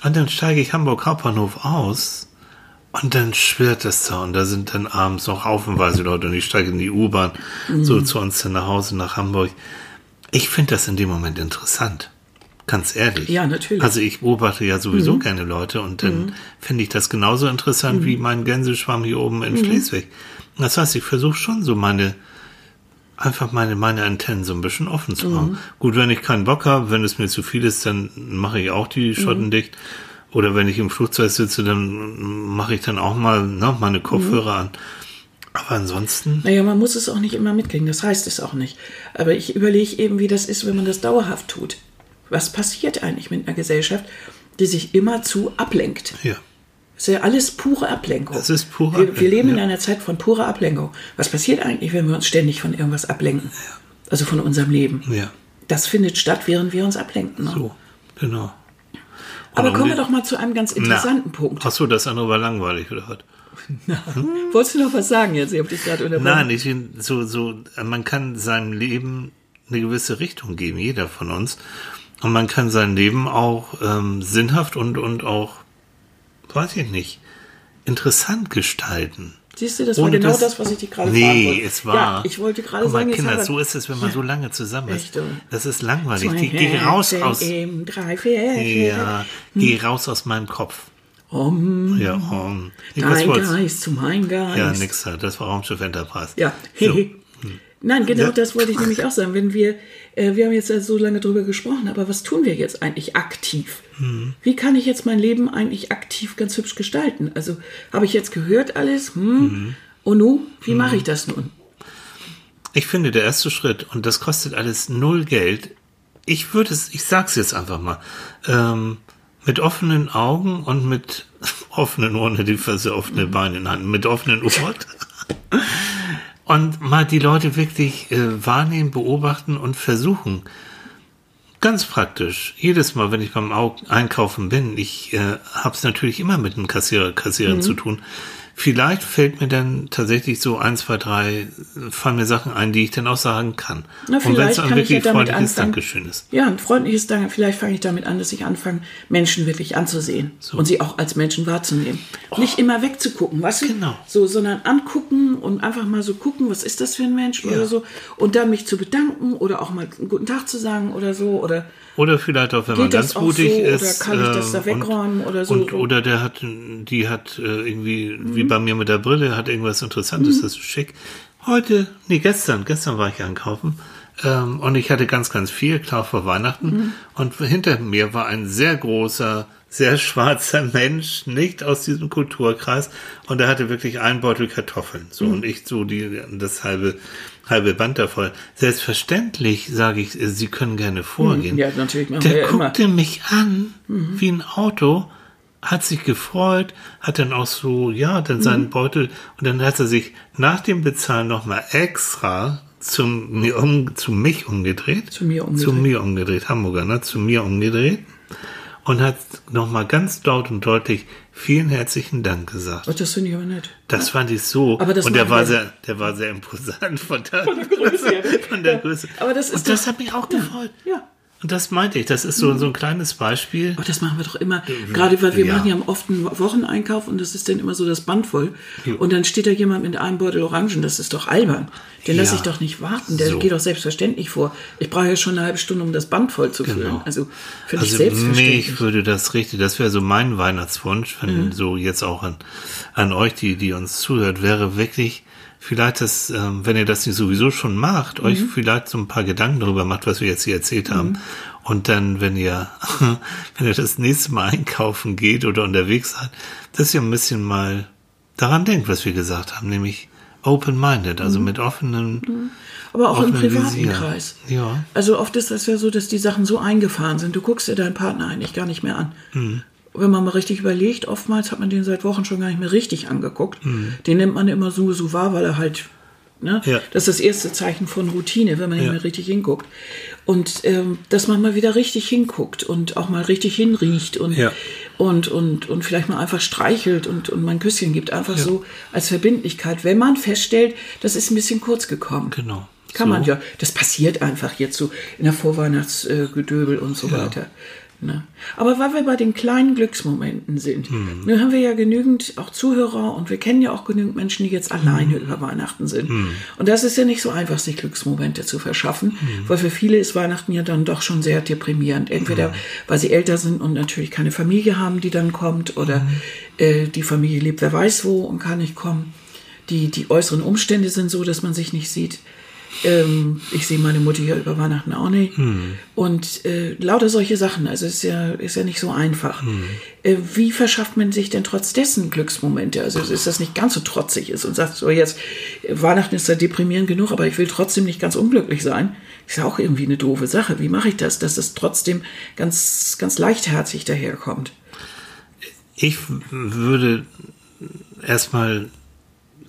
Und dann steige ich Hamburg Hauptbahnhof aus und dann schwirrt es da und da sind dann abends noch haufenweise Leute und ich steige in die U-Bahn, so zu uns dann nach Hause nach Hamburg. Ich finde das in dem Moment interessant. Ganz ehrlich. Ja, natürlich. Also ich beobachte ja sowieso gerne Leute und dann finde ich das genauso interessant wie mein Gänseschwamm hier oben in Schleswig. Das heißt, ich versuche schon so meine, einfach meine, meine Antennen so ein bisschen offen zu machen. Gut, wenn ich keinen Bock habe, wenn es mir zu viel ist, dann mache ich auch die Schotten dicht. Oder wenn ich im Flugzeug sitze, dann mache ich dann auch mal ne, meine Kopfhörer an. Aber ansonsten, Naja, man muss es auch nicht immer mitkriegen, das heißt es auch nicht. Aber ich überlege eben, wie das ist, wenn man das dauerhaft tut. Was passiert eigentlich mit einer Gesellschaft, die sich immerzu ablenkt? ja. Das ist ja alles pure Ablenkung. Das ist pure wir, wir Ablenkung, leben in ja. einer Zeit von purer Ablenkung. Was passiert eigentlich, wenn wir uns ständig von irgendwas ablenken? Also von unserem Leben. Ja. Das findet statt, während wir uns ablenken. Ne? So, genau. Aber Und kommen wir doch mal zu einem ganz interessanten Punkt. Ach so, das andere war langweilig, oder was? Wolltest du noch was sagen jetzt? Ich habe dich gerade unterbrochen. Nein, ich so, so, man kann seinem Leben eine gewisse Richtung geben, jeder von uns. Und man kann sein Leben auch ähm, sinnhaft und, und auch, weiß ich nicht, interessant gestalten. Siehst du, das war Ohne genau das- das, was ich dir gerade nee, fragen wollte. es war. Ja, ich wollte gerade mal, sagen, Kinder, so ist es, wenn man so lange zusammen ist. Das ist langweilig. Zwei Geh, raus aus. Drei, vier. Ja, geh raus aus meinem Kopf. Om, Ja, um, ich- dein? Geist zu mein Geist. Ja, nix da. Das war Raumschiff Enterprise. Ja. So. Nein, genau Ja. das wollte ich nämlich auch sagen. Wenn wir, äh, wir haben jetzt ja so lange drüber gesprochen, aber was tun wir jetzt eigentlich aktiv? Mhm. Wie kann ich jetzt mein Leben eigentlich aktiv ganz hübsch gestalten? Also habe ich jetzt gehört alles? Hm. Mhm. Und nun, wie mache ich das nun? Ich finde, der erste Schritt, und das kostet alles null Geld, ich würde es, ich sag's jetzt einfach mal, ähm, mit offenen Augen und mit offenen Ohren, die Füße, offene Beine in Hand, mit offenen Ohren. und mal die Leute wirklich äh, wahrnehmen, beobachten und versuchen. Ganz praktisch. Jedes Mal, wenn ich beim Au Einkaufen bin, ich äh, habe es natürlich immer mit einem Kassierer, Kassiererin zu tun. Vielleicht fällt mir dann tatsächlich so ein, zwei, drei, fallen mir Sachen ein, die ich dann auch sagen kann. Na, Und wenn es ein ja wirklich damit freundliches anfangen. Dankeschön ist. Ja, ein freundliches Dank. Vielleicht fange ich damit an, dass ich anfange, Menschen wirklich anzusehen und sie auch als Menschen wahrzunehmen. Nicht immer wegzugucken, weißt du? Oh. Genau. So, sondern angucken und einfach mal so gucken, was ist das für ein Mensch oder so. Und dann mich zu bedanken oder auch mal einen guten Tag zu sagen oder so. Oder Oder vielleicht auch, wenn man Geht das ganz auch mutig so, oder ist. kann ich das da äh, wegräumen oder so? Und, oder der hat, die hat äh, irgendwie, wie Mhm. bei mir mit der Brille, hat irgendwas Interessantes, das ist schick. Heute, nee, gestern, gestern war ich einkaufen. Ähm, und ich hatte ganz, ganz viel, klar vor Weihnachten. Mhm. Und hinter mir war ein sehr großer, sehr schwarzer Mensch, nicht aus diesem Kulturkreis. Und er hatte wirklich einen Beutel Kartoffeln. So, Mhm. und ich so die, das halbe, halbe Band da voll. Selbstverständlich sage ich, Sie können gerne vorgehen. Ja, natürlich machen Der ja immer. guckte mich an wie ein Auto, hat sich gefreut, hat dann auch so, ja, dann seinen Mhm. Beutel und dann hat er sich nach dem Bezahlen nochmal extra zum, mir um, zu mich umgedreht. Zu mir umgedreht. Zu mir umgedreht, Hamburger, ne? Zu mir umgedreht und hat nochmal ganz laut und deutlich vielen herzlichen Dank gesagt. oh, das finde ich aber nett. Das fand ich so. Aber das und der war sehr, der war sehr imposant von der, Von der Größe. Von der Ja. Größe. Aber das ist und das doch- hat mich auch gefreut. Ja. Und das meinte ich. Das ist so, so ein kleines Beispiel. Aber das machen wir doch immer. Gerade weil wir Ja. machen ja oft einen Wocheneinkauf und das ist dann immer so das Band voll. Ja. Und dann steht da jemand mit einem Beutel Orangen. Das ist doch albern. Den Ja. lasse ich doch nicht warten. Der So. geht doch selbstverständlich vor. Ich brauche ja schon eine halbe Stunde, um das Band voll zu füllen. Genau. Also finde ich Also selbstverständlich. mich würde das richtig, das wäre so mein Weihnachtswunsch, wenn Mhm. so jetzt auch an, an euch, die, die uns zuhört, wäre wirklich vielleicht das, ähm, wenn ihr das nicht sowieso schon macht, euch Mhm. vielleicht so ein paar Gedanken darüber macht, was wir jetzt hier erzählt haben. Und dann, wenn ihr, wenn ihr das nächste Mal einkaufen geht oder unterwegs seid, dass ihr ein bisschen mal daran denkt, was wir gesagt haben, nämlich open-minded, Mhm. also mit offenen, Aber auch im privaten Visier. Kreis. Ja. Also oft ist das ja so, dass die Sachen so eingefahren sind. Du guckst dir deinen Partner eigentlich gar nicht mehr an. Wenn man mal richtig überlegt, oftmals hat man den seit Wochen schon gar nicht mehr richtig angeguckt. Mhm. Den nimmt man immer so, so wahr, weil er halt, ne? Ja. Das ist das erste Zeichen von Routine, wenn man nicht Ja. mehr richtig hinguckt. Und ähm, dass man mal wieder richtig hinguckt und auch mal richtig hinriecht und, Ja. und, und, und vielleicht mal einfach streichelt und, und mal ein Küsschen gibt. Einfach so als Verbindlichkeit. Wenn man feststellt, das ist ein bisschen kurz gekommen. Genau. Kann So. man ja. Das passiert einfach jetzt so in der Vorweihnachtsgedöbel und so weiter. Ne? Aber weil wir bei den kleinen Glücksmomenten sind, Mhm. nun haben wir ja genügend auch Zuhörer und wir kennen ja auch genügend Menschen, die jetzt alleine Mhm. über Weihnachten sind. Und das ist ja nicht so einfach, sich Glücksmomente zu verschaffen, Mhm. weil für viele ist Weihnachten ja dann doch schon sehr deprimierend. Entweder weil sie älter sind und natürlich keine Familie haben, die dann kommt, oder Mhm. äh, die Familie lebt wer weiß wo und kann nicht kommen. Die, die äußeren Umstände sind so, dass man sich nicht sieht. Ähm, ich sehe meine Mutter ja über Weihnachten auch nicht. Und äh, lauter solche Sachen. Also ist ja, ist ja nicht so einfach. Äh, wie verschafft man sich denn trotz dessen Glücksmomente? Also ist das nicht ganz so trotzig ist und sagt so jetzt, Weihnachten ist ja deprimierend genug, aber ich will trotzdem nicht ganz unglücklich sein. Ist ja auch irgendwie eine doofe Sache. Wie mache ich das, dass es trotzdem ganz, ganz leichtherzig daherkommt? Ich würde erstmal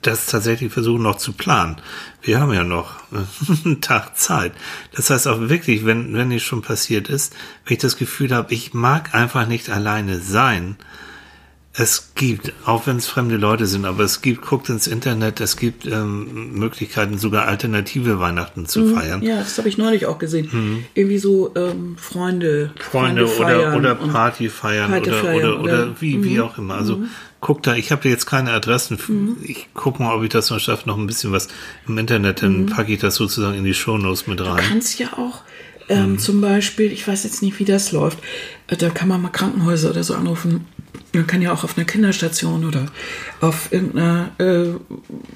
das tatsächlich versuchen noch zu planen. Wir haben ja noch einen Tag Zeit. Das heißt auch wirklich, wenn, wenn es schon passiert ist, wenn ich das Gefühl habe, ich mag einfach nicht alleine sein, es gibt, auch wenn es fremde Leute sind, aber es gibt, guckt ins Internet, es gibt ähm, Möglichkeiten, sogar alternative Weihnachten zu feiern. Mhm. Ja, das habe ich neulich auch gesehen. Irgendwie so ähm, Freunde, Mhm. Freunde oder, feiern oder Party feiern Party oder, feiern oder, oder, oder- Mhm. wie, wie auch immer. Also guck da, ich habe jetzt keine Adressen. Ich guck mal, ob ich das noch schaffe, noch ein bisschen was im Internet, dann packe ich das sozusagen in die Shownotes mit Du rein. kannst ja auch ähm, Mhm. zum Beispiel, ich weiß jetzt nicht, wie das läuft, äh, da kann man mal Krankenhäuser oder so anrufen. Man kann ja auch auf einer Kinderstation oder auf irgendeiner, äh,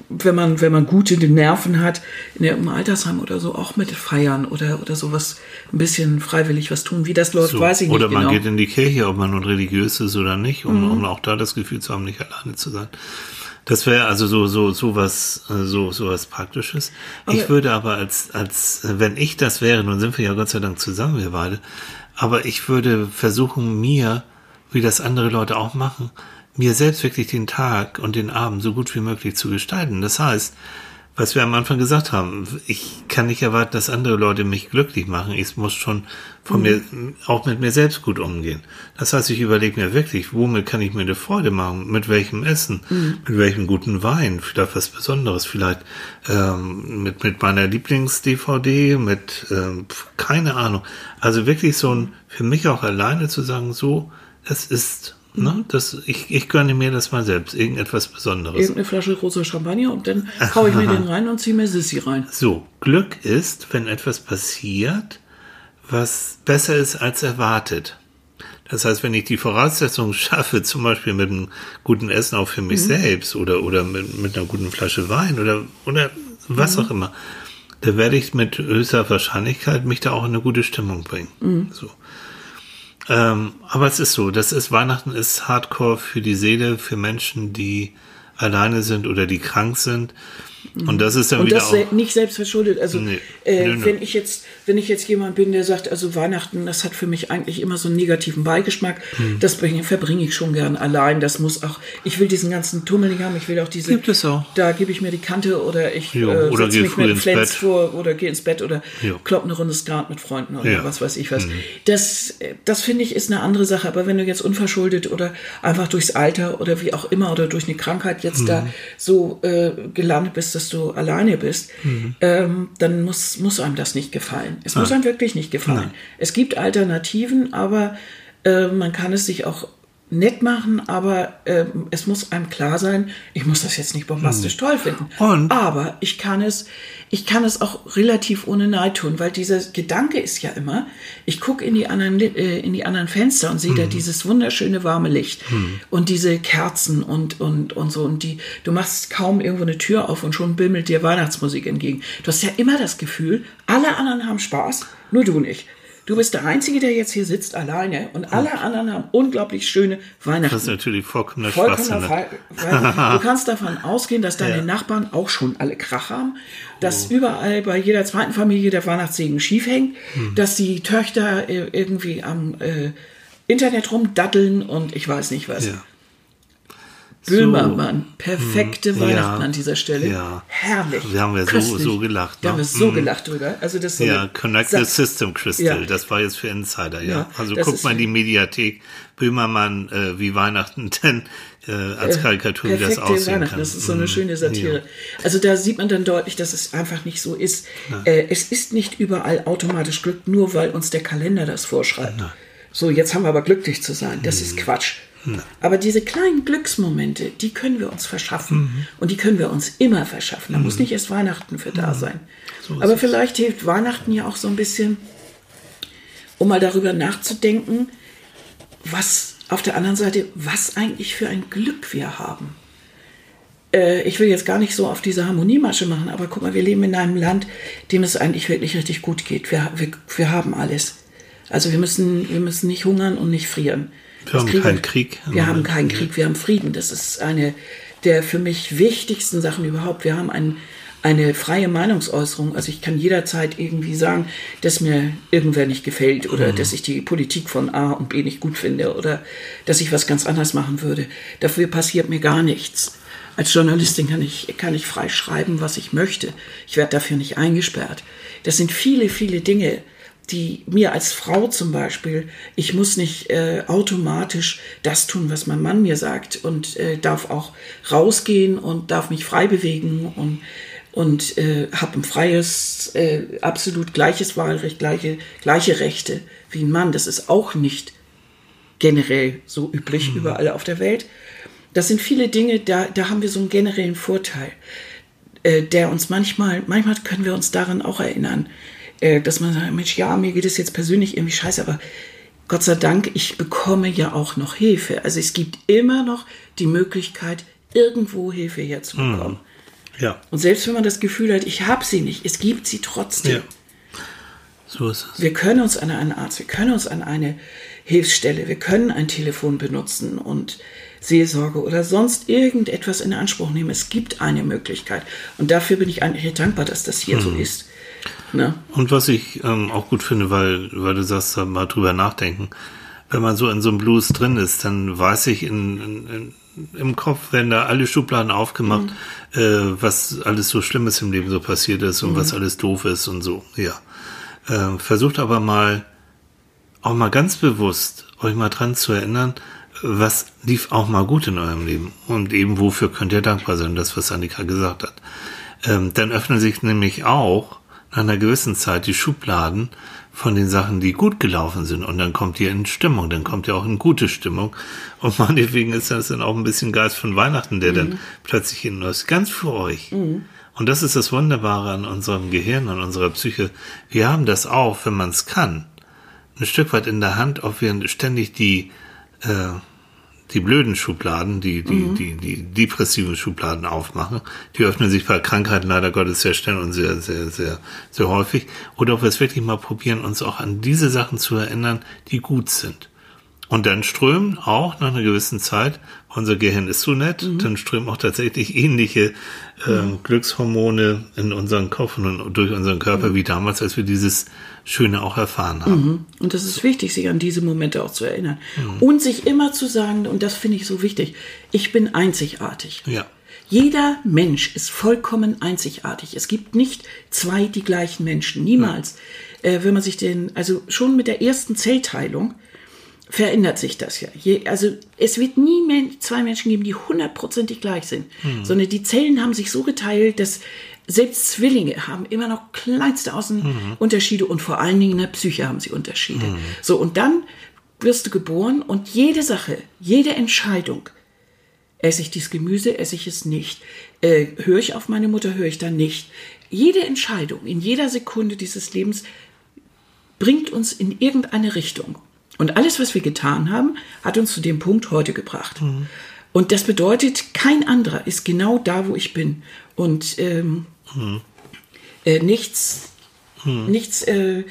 wenn man wenn man gute Nerven hat, in irgendeinem Altersheim oder so auch mit feiern oder oder sowas ein bisschen freiwillig was tun. Wie das läuft, So. weiß ich oder nicht man genau. Mhm. geht in die Kirche, ob man nun religiös ist oder nicht, um, um auch da das Gefühl zu haben, nicht alleine zu sein. Das wäre also so so so was äh, so so was Praktisches. ich Aber- würde aber als als wenn ich das wäre, nun sind wir ja Gott sei Dank zusammen wir beide, aber ich würde versuchen mir, wie das andere Leute auch machen, mir selbst wirklich den Tag und den Abend so gut wie möglich zu gestalten. Das heißt, was wir am Anfang gesagt haben, ich kann nicht erwarten, dass andere Leute mich glücklich machen. Ich muss schon von mir, auch mit mir selbst gut umgehen. Das heißt, ich überlege mir wirklich, womit kann ich mir eine Freude machen? Mit welchem Essen? Mit welchem guten Wein? Vielleicht was Besonderes? Vielleicht ähm, mit, mit meiner Lieblings-DVD? Mit, ähm, keine Ahnung. Also wirklich so ein, für mich auch alleine zu sagen, so, es ist Ne? Das, ich, ich gönne mir das mal selbst, irgendetwas Besonderes. Irgendeine Flasche rosa Champagner und dann hau ich mir den rein und ziehe mir Sissi rein. So, Glück ist, wenn etwas passiert, was besser ist als erwartet. Das heißt, wenn ich die Voraussetzungen schaffe, zum Beispiel mit einem guten Essen auch für mich Mhm. selbst oder, oder mit, mit einer guten Flasche Wein oder, oder was Mhm. auch immer, da werde ich mit höchster Wahrscheinlichkeit mich da auch in eine gute Stimmung bringen. Mhm. So. Ähm, aber es ist so, das ist Weihnachten ist Hardcore für die Seele, für Menschen, die alleine sind oder die krank sind. Und das ist dann Und wieder das auch. nicht selbst verschuldet. Also Nee. äh, Nö, nö. wenn ich jetzt, wenn ich jetzt jemand bin, der sagt, also Weihnachten, das hat für mich eigentlich immer so einen negativen Beigeschmack. Hm. Das bring- verbringe ich schon gern allein. Das muss auch. Ich will diesen ganzen Tummel nicht haben. Ich will auch diese. Gibt es auch. Da gebe ich mir die Kante oder ich Jo, äh, oder setze mich mit Flens vor oder gehe ins Bett oder Jo. klopp eine Runde Skat mit Freunden oder Ja. was weiß ich was. Mhm. Das, äh, das finde ich ist eine andere Sache. Aber wenn du jetzt unverschuldet oder einfach durchs Alter oder wie auch immer oder durch eine Krankheit jetzt Mhm. da so äh, gelandet bist, dass du alleine bist, Mhm. ähm, dann muss, muss einem das nicht gefallen. Es muss Nein. einem wirklich nicht gefallen. Es gibt Alternativen, aber äh, man kann es sich auch nett machen, aber ähm, es muss einem klar sein, ich muss das jetzt nicht bombastisch toll finden. Mhm. Und? Aber ich kann es, ich kann es auch relativ ohne Neid tun, weil dieser Gedanke ist ja immer, ich gucke in die anderen, äh, in die anderen Fenster und sehe da dieses wunderschöne warme Licht und diese Kerzen und, und, und so und die, du machst kaum irgendwo eine Tür auf und schon bimmelt dir Weihnachtsmusik entgegen. Du hast ja immer das Gefühl, alle anderen haben Spaß, nur du nicht. Du bist der Einzige, der jetzt hier sitzt alleine und alle anderen haben unglaublich schöne Weihnachten. Das ist natürlich vollkommener Schwachsinn. Weil du kannst davon ausgehen, dass deine Ja. Nachbarn auch schon alle Krach haben, dass überall bei jeder zweiten Familie der Weihnachtssegen schief hängt, Hm. dass die Töchter irgendwie am äh, Internet rumdatteln und ich weiß nicht was. Ja. Böhmermann, perfekte Hm. Weihnachten Ja. an dieser Stelle. Ja. Herrlich. Wir haben ja so- so gelacht, haben ne? wir so Mhm. gelacht drüber. Also das ist so Ja, Connect the. System Crystal. Ja. Das war jetzt für Insider, ja. Ja, also guckt mal in die Mediathek Böhmermann, äh, wie Weihnachten denn äh, als Karikatur, wie das aussehen Weihnachten. kann. Das ist so eine Mhm. schöne Satire. Also da sieht man dann deutlich, dass es einfach nicht so ist. Äh, es ist nicht überall automatisch Glück, nur weil uns der Kalender das vorschreibt. So, jetzt haben wir aber glücklich zu sein. Das ist Quatsch. Aber diese kleinen Glücksmomente, die können wir uns verschaffen. Und die können wir uns immer verschaffen. Da muss nicht erst Weihnachten für da sein. aber vielleicht hilft Weihnachten ja auch so ein bisschen, um mal darüber nachzudenken, was auf der anderen Seite, was eigentlich für ein Glück wir haben. Äh, ich will jetzt gar nicht so auf diese Harmoniemasche machen, aber guck mal, wir leben in einem Land, dem es eigentlich wirklich richtig gut geht. Wir, wir, wir haben alles. Also wir müssen, wir müssen nicht hungern und nicht frieren. Wir haben kriegen keinen Krieg. Wir haben keinen Krieg, wir haben Frieden. Das ist eine der für mich wichtigsten Sachen überhaupt. Wir haben ein, eine freie Meinungsäußerung. Also ich kann jederzeit irgendwie sagen, dass mir irgendwer nicht gefällt oder Mhm. dass ich die Politik von A und B nicht gut finde oder dass ich was ganz anderes machen würde. Dafür passiert mir gar nichts. Als Journalistin kann ich, kann ich frei schreiben, was ich möchte. Ich werde dafür nicht eingesperrt. Das sind viele, viele Dinge, die mir als Frau zum Beispiel, ich muss nicht äh, automatisch das tun, was mein Mann mir sagt und äh, darf auch rausgehen und darf mich frei bewegen und, und äh, habe ein freies, äh, absolut gleiches Wahlrecht, gleiche, gleiche Rechte wie ein Mann. Das ist auch nicht generell so üblich überall auf der Welt. Das sind viele Dinge, da, da haben wir so einen generellen Vorteil, äh, der uns manchmal, manchmal können wir uns daran auch erinnern, dass man sagt, Mensch, ja, mir geht es jetzt persönlich irgendwie scheiße, aber Gott sei Dank, ich bekomme ja auch noch Hilfe. Also es gibt immer noch die Möglichkeit, irgendwo Hilfe herzubekommen. Ja, Und selbst wenn man das Gefühl hat, ich habe sie nicht, es gibt sie trotzdem. ja. So ist es. Wir können uns an einen Arzt, wir können uns an eine Hilfsstelle, wir können ein Telefon benutzen und Seelsorge oder sonst irgendetwas in Anspruch nehmen. Es gibt eine Möglichkeit. Und dafür bin ich eigentlich dankbar, dass das hier so ist. Ne? Und was ich ähm, auch gut finde, weil, weil du sagst, mal drüber nachdenken. Wenn man so in so einem Blues drin ist, dann weiß ich in, in, in im Kopf werden da alle Schubladen aufgemacht, mhm. äh, was alles so Schlimmes im Leben so passiert ist und mhm. was alles doof ist und so, ja. Äh, versucht aber mal, auch mal ganz bewusst, euch mal dran zu erinnern, was lief auch mal gut in eurem Leben und eben wofür könnt ihr dankbar sein, das, was Annika gesagt hat. Ähm, dann öffnen sich nämlich auch nach einer gewissen Zeit die Schubladen von den Sachen, die gut gelaufen sind. Und dann kommt ihr in Stimmung, dann kommt ihr auch in gute Stimmung. Und meinetwegen ist das dann auch ein bisschen Geist von Weihnachten, der mhm. dann plötzlich in ist. Ganz für euch. Mhm. Und das ist das Wunderbare an unserem Gehirn, an unserer Psyche. Wir haben das auch, wenn man es kann, ein Stück weit in der Hand, ob wir ständig die äh, die blöden Schubladen, die, die, mhm. die, die depressiven Schubladen aufmachen. Die öffnen sich bei Krankheiten leider Gottes sehr schnell und sehr, sehr, sehr, sehr häufig. Oder ob wir es wirklich mal probieren, uns auch an diese Sachen zu erinnern, die gut sind. Und dann strömen auch nach einer gewissen Zeit, unser Gehirn ist so nett, mhm. dann strömen auch tatsächlich ähnliche äh, mhm. Glückshormone in unseren Kopf und durch unseren Körper mhm. wie damals, als wir dieses Schöne auch erfahren haben. Mhm. Und das ist wichtig, sich an diese Momente auch zu erinnern. Mhm. Und sich immer zu sagen, und das finde ich so wichtig, ich bin einzigartig. Ja. Jeder Mensch ist vollkommen einzigartig. Es gibt nicht zwei die gleichen Menschen. Niemals. Ja. Äh, wenn man sich den, also schon mit der ersten Zellteilung, verändert sich das ja. Je, also es wird nie mehr zwei Menschen geben, die hundertprozentig gleich sind, hm. sondern die Zellen haben sich so geteilt, dass selbst Zwillinge haben immer noch kleinste Außenunterschiede mhm. und vor allen Dingen in der Psyche haben sie Unterschiede. Mhm. So, und dann wirst du geboren und jede Sache, jede Entscheidung, esse ich dieses Gemüse, esse ich es nicht, äh, höre ich auf meine Mutter, höre ich dann nicht. Jede Entscheidung in jeder Sekunde dieses Lebens bringt uns in irgendeine Richtung. Und alles, was wir getan haben, hat uns zu dem Punkt heute gebracht. Mhm. Und das bedeutet, kein anderer ist genau da, wo ich bin. Und ähm, mhm. äh, nichts, mhm. nichts äh,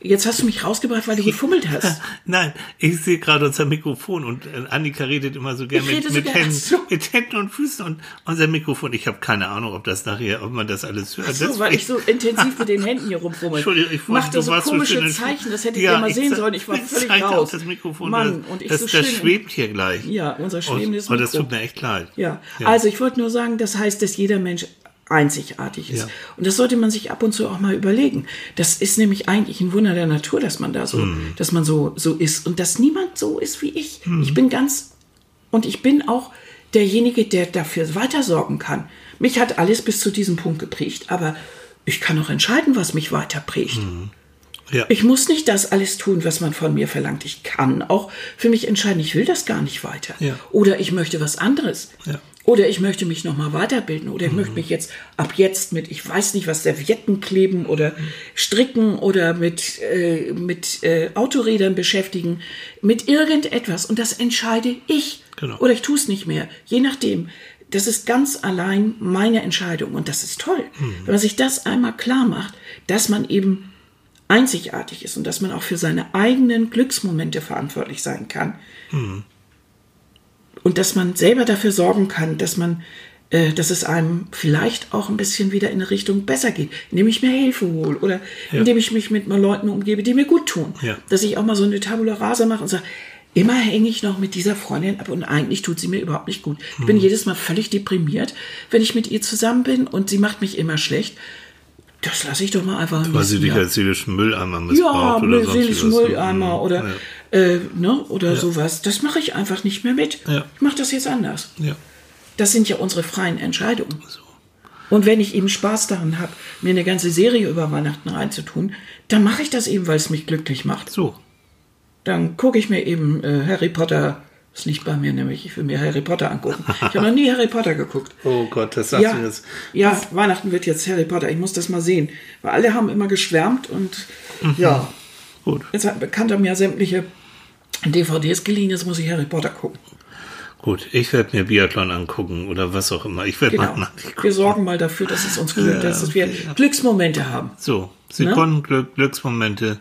Jetzt hast du mich rausgebracht, weil du gefummelt hast. Nein, ich sehe gerade unser Mikrofon und äh, Annika redet immer so gerne mit, mit, Händen, so. mit Händen und Füßen und unser Mikrofon. Ich habe keine Ahnung, ob das nachher, ob man das alles hört. Ach so, weil ich so intensiv mit den Händen hier rumfummel. Entschuldigung, ich machte so komische so Zeichen, das hätte ich ja mal sehen sollen. Ich war völlig raus. Das Mikrofon, Mann, und ich das, so das schwebt hier gleich. Ja, unser schwebendes Mikro. Und das tut mir echt leid. Ja, ja. also ich wollte nur sagen, das heißt, dass jeder Mensch einzigartig ist. Ja. Und das sollte man sich ab und zu auch mal überlegen. Das ist nämlich eigentlich ein Wunder der Natur, dass man da so, mhm. dass man so, so ist und dass niemand so ist wie ich. Mhm. Ich bin ganz, und ich bin auch derjenige, der dafür weiter sorgen kann. Mich hat alles bis zu diesem Punkt geprägt, aber ich kann auch entscheiden, was mich weiter prägt. Mhm. Ja. Ich muss nicht das alles tun, was man von mir verlangt. Ich kann auch für mich entscheiden, ich will das gar nicht weiter. Ja. Oder ich möchte was anderes. Ja. Oder ich möchte mich nochmal weiterbilden. Oder ich mhm. möchte mich jetzt ab jetzt mit, ich weiß nicht was, Servietten kleben oder stricken oder mit, äh, mit äh, Autorädern beschäftigen. Mit irgendetwas. Und das entscheide ich. Genau. Oder ich tue es nicht mehr. Je nachdem. Das ist ganz allein meine Entscheidung. Und das ist toll. Mhm. Wenn man sich das einmal klar macht, dass man eben einzigartig ist und dass man auch für seine eigenen Glücksmomente verantwortlich sein kann. Mhm und dass man selber dafür sorgen kann, dass man, äh, dass es einem vielleicht auch ein bisschen wieder in eine Richtung besser geht, indem ich mir Hilfe hole oder ja. indem ich mich mit mal Leuten umgebe, die mir gut tun. Ja. Dass ich auch mal so eine Tabula rasa mache und sage, immer hänge ich noch mit dieser Freundin ab und eigentlich tut sie mir überhaupt nicht gut. Ich bin mhm. jedes Mal völlig deprimiert, wenn ich mit ihr zusammen bin und sie macht mich immer schlecht. Das lasse ich doch mal einfach. Weil sie dich als seelischen Mülleimer missbraucht ja, oder sonst seelischen Mülleimer mhm. oder ja äh, ne, oder ja. sowas. Das mache ich einfach nicht mehr mit. Ja. Ich mache das jetzt anders. Ja. Das sind ja unsere freien Entscheidungen. So. Und wenn ich eben Spaß daran habe, mir eine ganze Serie über Weihnachten reinzutun, dann mache ich das eben, weil es mich glücklich macht. So. Dann gucke ich mir eben äh, Harry Potter das liegt bei mir nämlich. Ich will mir Harry Potter angucken. Ich habe noch nie Harry Potter geguckt. Oh Gott, das sagst ja, du jetzt. Ja, Weihnachten wird jetzt Harry Potter. Ich muss das mal sehen. Weil alle haben immer geschwärmt und mhm. ja. Gut. Jetzt hat ein Bekannter mir sämtliche DVDs geliehen, jetzt muss ich Harry Potter gucken. Gut, ich werde mir Biathlon angucken oder was auch immer. Ich werde genau. mal. Wir sorgen mal dafür, dass es uns gelingt, ja, dass wir ja. Glücksmomente haben. So, Sekundenglück? Glücksmomente.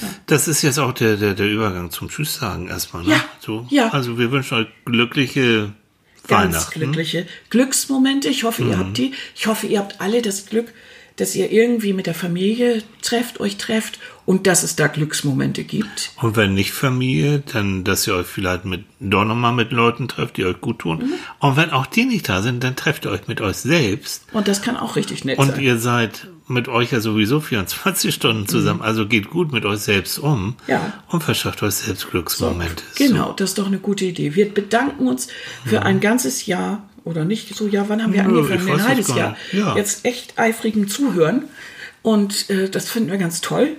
Ja. Das ist jetzt auch der, der, der Übergang zum Tschüss sagen erstmal. Ne? Ja. So. ja. Also wir wünschen euch glückliche Ganz glückliche Glücksmomente. Ich hoffe, mhm. ihr habt die. Ich hoffe, ihr habt alle das Glück, dass ihr irgendwie mit der Familie trefft, euch trefft und dass es da Glücksmomente gibt. Und wenn nicht Familie, dann, dass ihr euch vielleicht mit, doch nochmal mit Leuten trefft, die euch gut tun. Mhm. Und wenn auch die nicht da sind, dann trefft ihr euch mit euch selbst. Und das kann auch richtig nett Und sein. ihr seid mit euch ja sowieso 24 Stunden zusammen, also geht gut mit euch selbst um Mhm. Ja. und verschafft euch selbst Glücksmomente. Genau, das ist doch eine gute Idee. Wir bedanken uns für ein ganzes Jahr oder nicht so, ja, wann haben wir Nö, angefangen? Ein es halbes Jahr. Ja. Jetzt echt eifrigen Zuhören. Und äh, das finden wir ganz toll.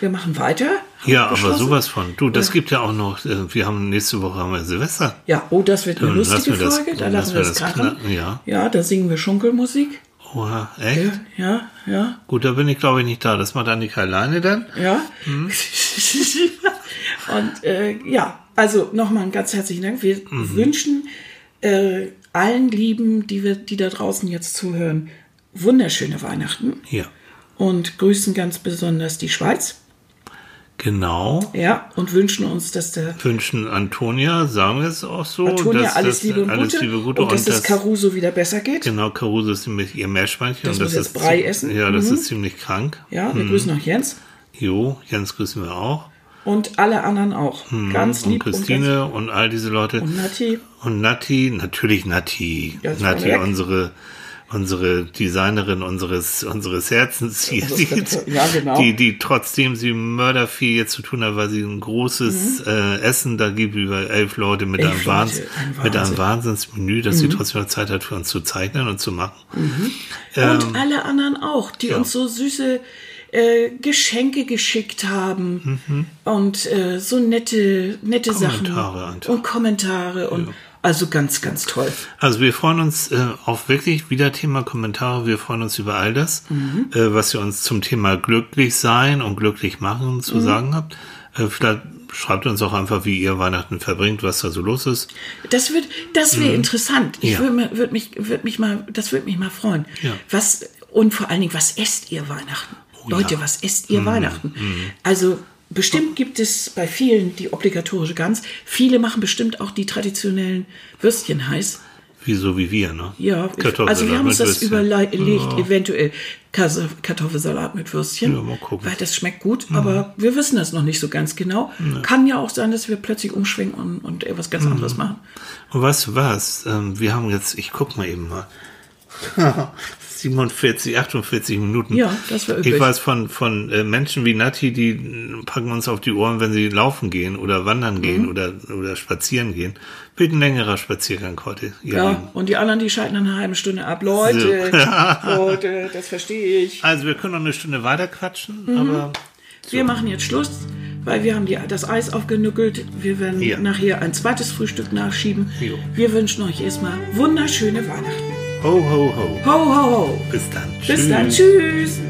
Wir machen weiter. Ja, aber sowas von. Du, das gibt ja auch noch, äh, wir haben nächste Woche haben wir Silvester. Ja, oh, das wird eine Dann lustige wir das- Folge. Da lassen wir das das knacken, ja. ja, da singen wir Schunkelmusik. Oha, echt? Ja, ja, Gut, da bin ich glaube ich nicht da. Das macht Annika alleine dann. ja. Mhm. Und äh, ja, also nochmal einen ganz herzlichen Dank. Wir Mhm. wünschen äh, allen Lieben, die, wir, die da draußen jetzt zuhören, wunderschöne Weihnachten Ja. und grüßen ganz besonders die Schweiz. Genau. Ja, und wünschen uns, dass der Wünschen Antonia, sagen wir es auch so. Antonia alles Liebe und alles Gute, Liebe Gute und dass das das- Caruso wieder besser geht. Genau, Caruso ist nämlich ihr Meerschweinchen. Das und muss jetzt Brei essen. Ja, das Mhm. ist ziemlich krank. Ja, wir grüßen auch Jens Jo, Jens grüßen wir auch. und alle anderen auch. Ganz und lieb Christine und, all diese Leute. und, und Nati. Und Nati, natürlich Nati. Ja, das Nati, war weg. Unsere, Designerin unseres, unseres Herzens hier. Das Die, ja, genau. die, die trotzdem sie mörderviel jetzt zu tun hat, weil sie ein großes äh, Essen da gibt über elf Leute mit, Mhm. Elf einem, Wahns ein mit einem Wahnsinn. Mhm. Wahnsinnsmenü, dass sie trotzdem noch Zeit hat für uns zu zeichnen und zu machen. Ähm, Und alle anderen auch, die uns so süße äh, Geschenke geschickt haben und äh, so nette, nette Sachen Mhm. Kommentare einfach. und Kommentare und also ganz, ganz toll. Also wir freuen uns äh, auf wirklich wieder Thema Kommentare. Wir freuen uns über all das, Mhm. äh, was ihr uns zum Thema glücklich sein und glücklich machen Mhm. zu sagen habt. Äh, vielleicht schreibt uns auch einfach, wie ihr Weihnachten verbringt, was da so los ist. Das wird, das wäre interessant. Ich Mhm. Ja. würde würd mich, würd mich mal, das würde mich mal freuen. Ja. Was und vor allen Dingen, was esst ihr Weihnachten? Leute, Oh ja. Mhm. was esst ihr Weihnachten? Also bestimmt gibt es bei vielen die obligatorische Gans. Viele machen bestimmt auch die traditionellen Würstchen heiß. Wie so wie wir, ne? Ja, also wir haben uns das Würstchen. überlegt, eventuell Kas- Kartoffelsalat mit Würstchen. Ja, mal gucken. Mhm. Weil das schmeckt gut, aber wir wissen das noch nicht so ganz genau. Kann ja auch sein, dass wir plötzlich umschwenken und, und etwas ganz Mhm. anderes machen. Und weißt du was? Ähm, wir haben jetzt, ich guck mal eben mal. 47, 48 Minuten. Ja, das wär üppig. Ich weiß von, von äh, Menschen wie Nati, die packen uns auf die Ohren, wenn sie laufen gehen oder wandern Mhm. gehen oder, oder spazieren gehen. Wird ein längerer Spaziergang heute. Ja, und die anderen, die schalten nach einer halben Stunde ab. Leute, Leute, das verstehe ich. Also wir können noch eine Stunde weiter quatschen, Mhm. aber Wir machen jetzt Schluss, weil wir haben die, das Eis aufgenückelt. Wir werden Ja. nachher ein zweites Frühstück nachschieben. Jo. Wir wünschen euch erstmal wunderschöne Weihnachten. Ho, ho, ho. Ho, ho, ho. Bis dann. Bis dann. Tschüss.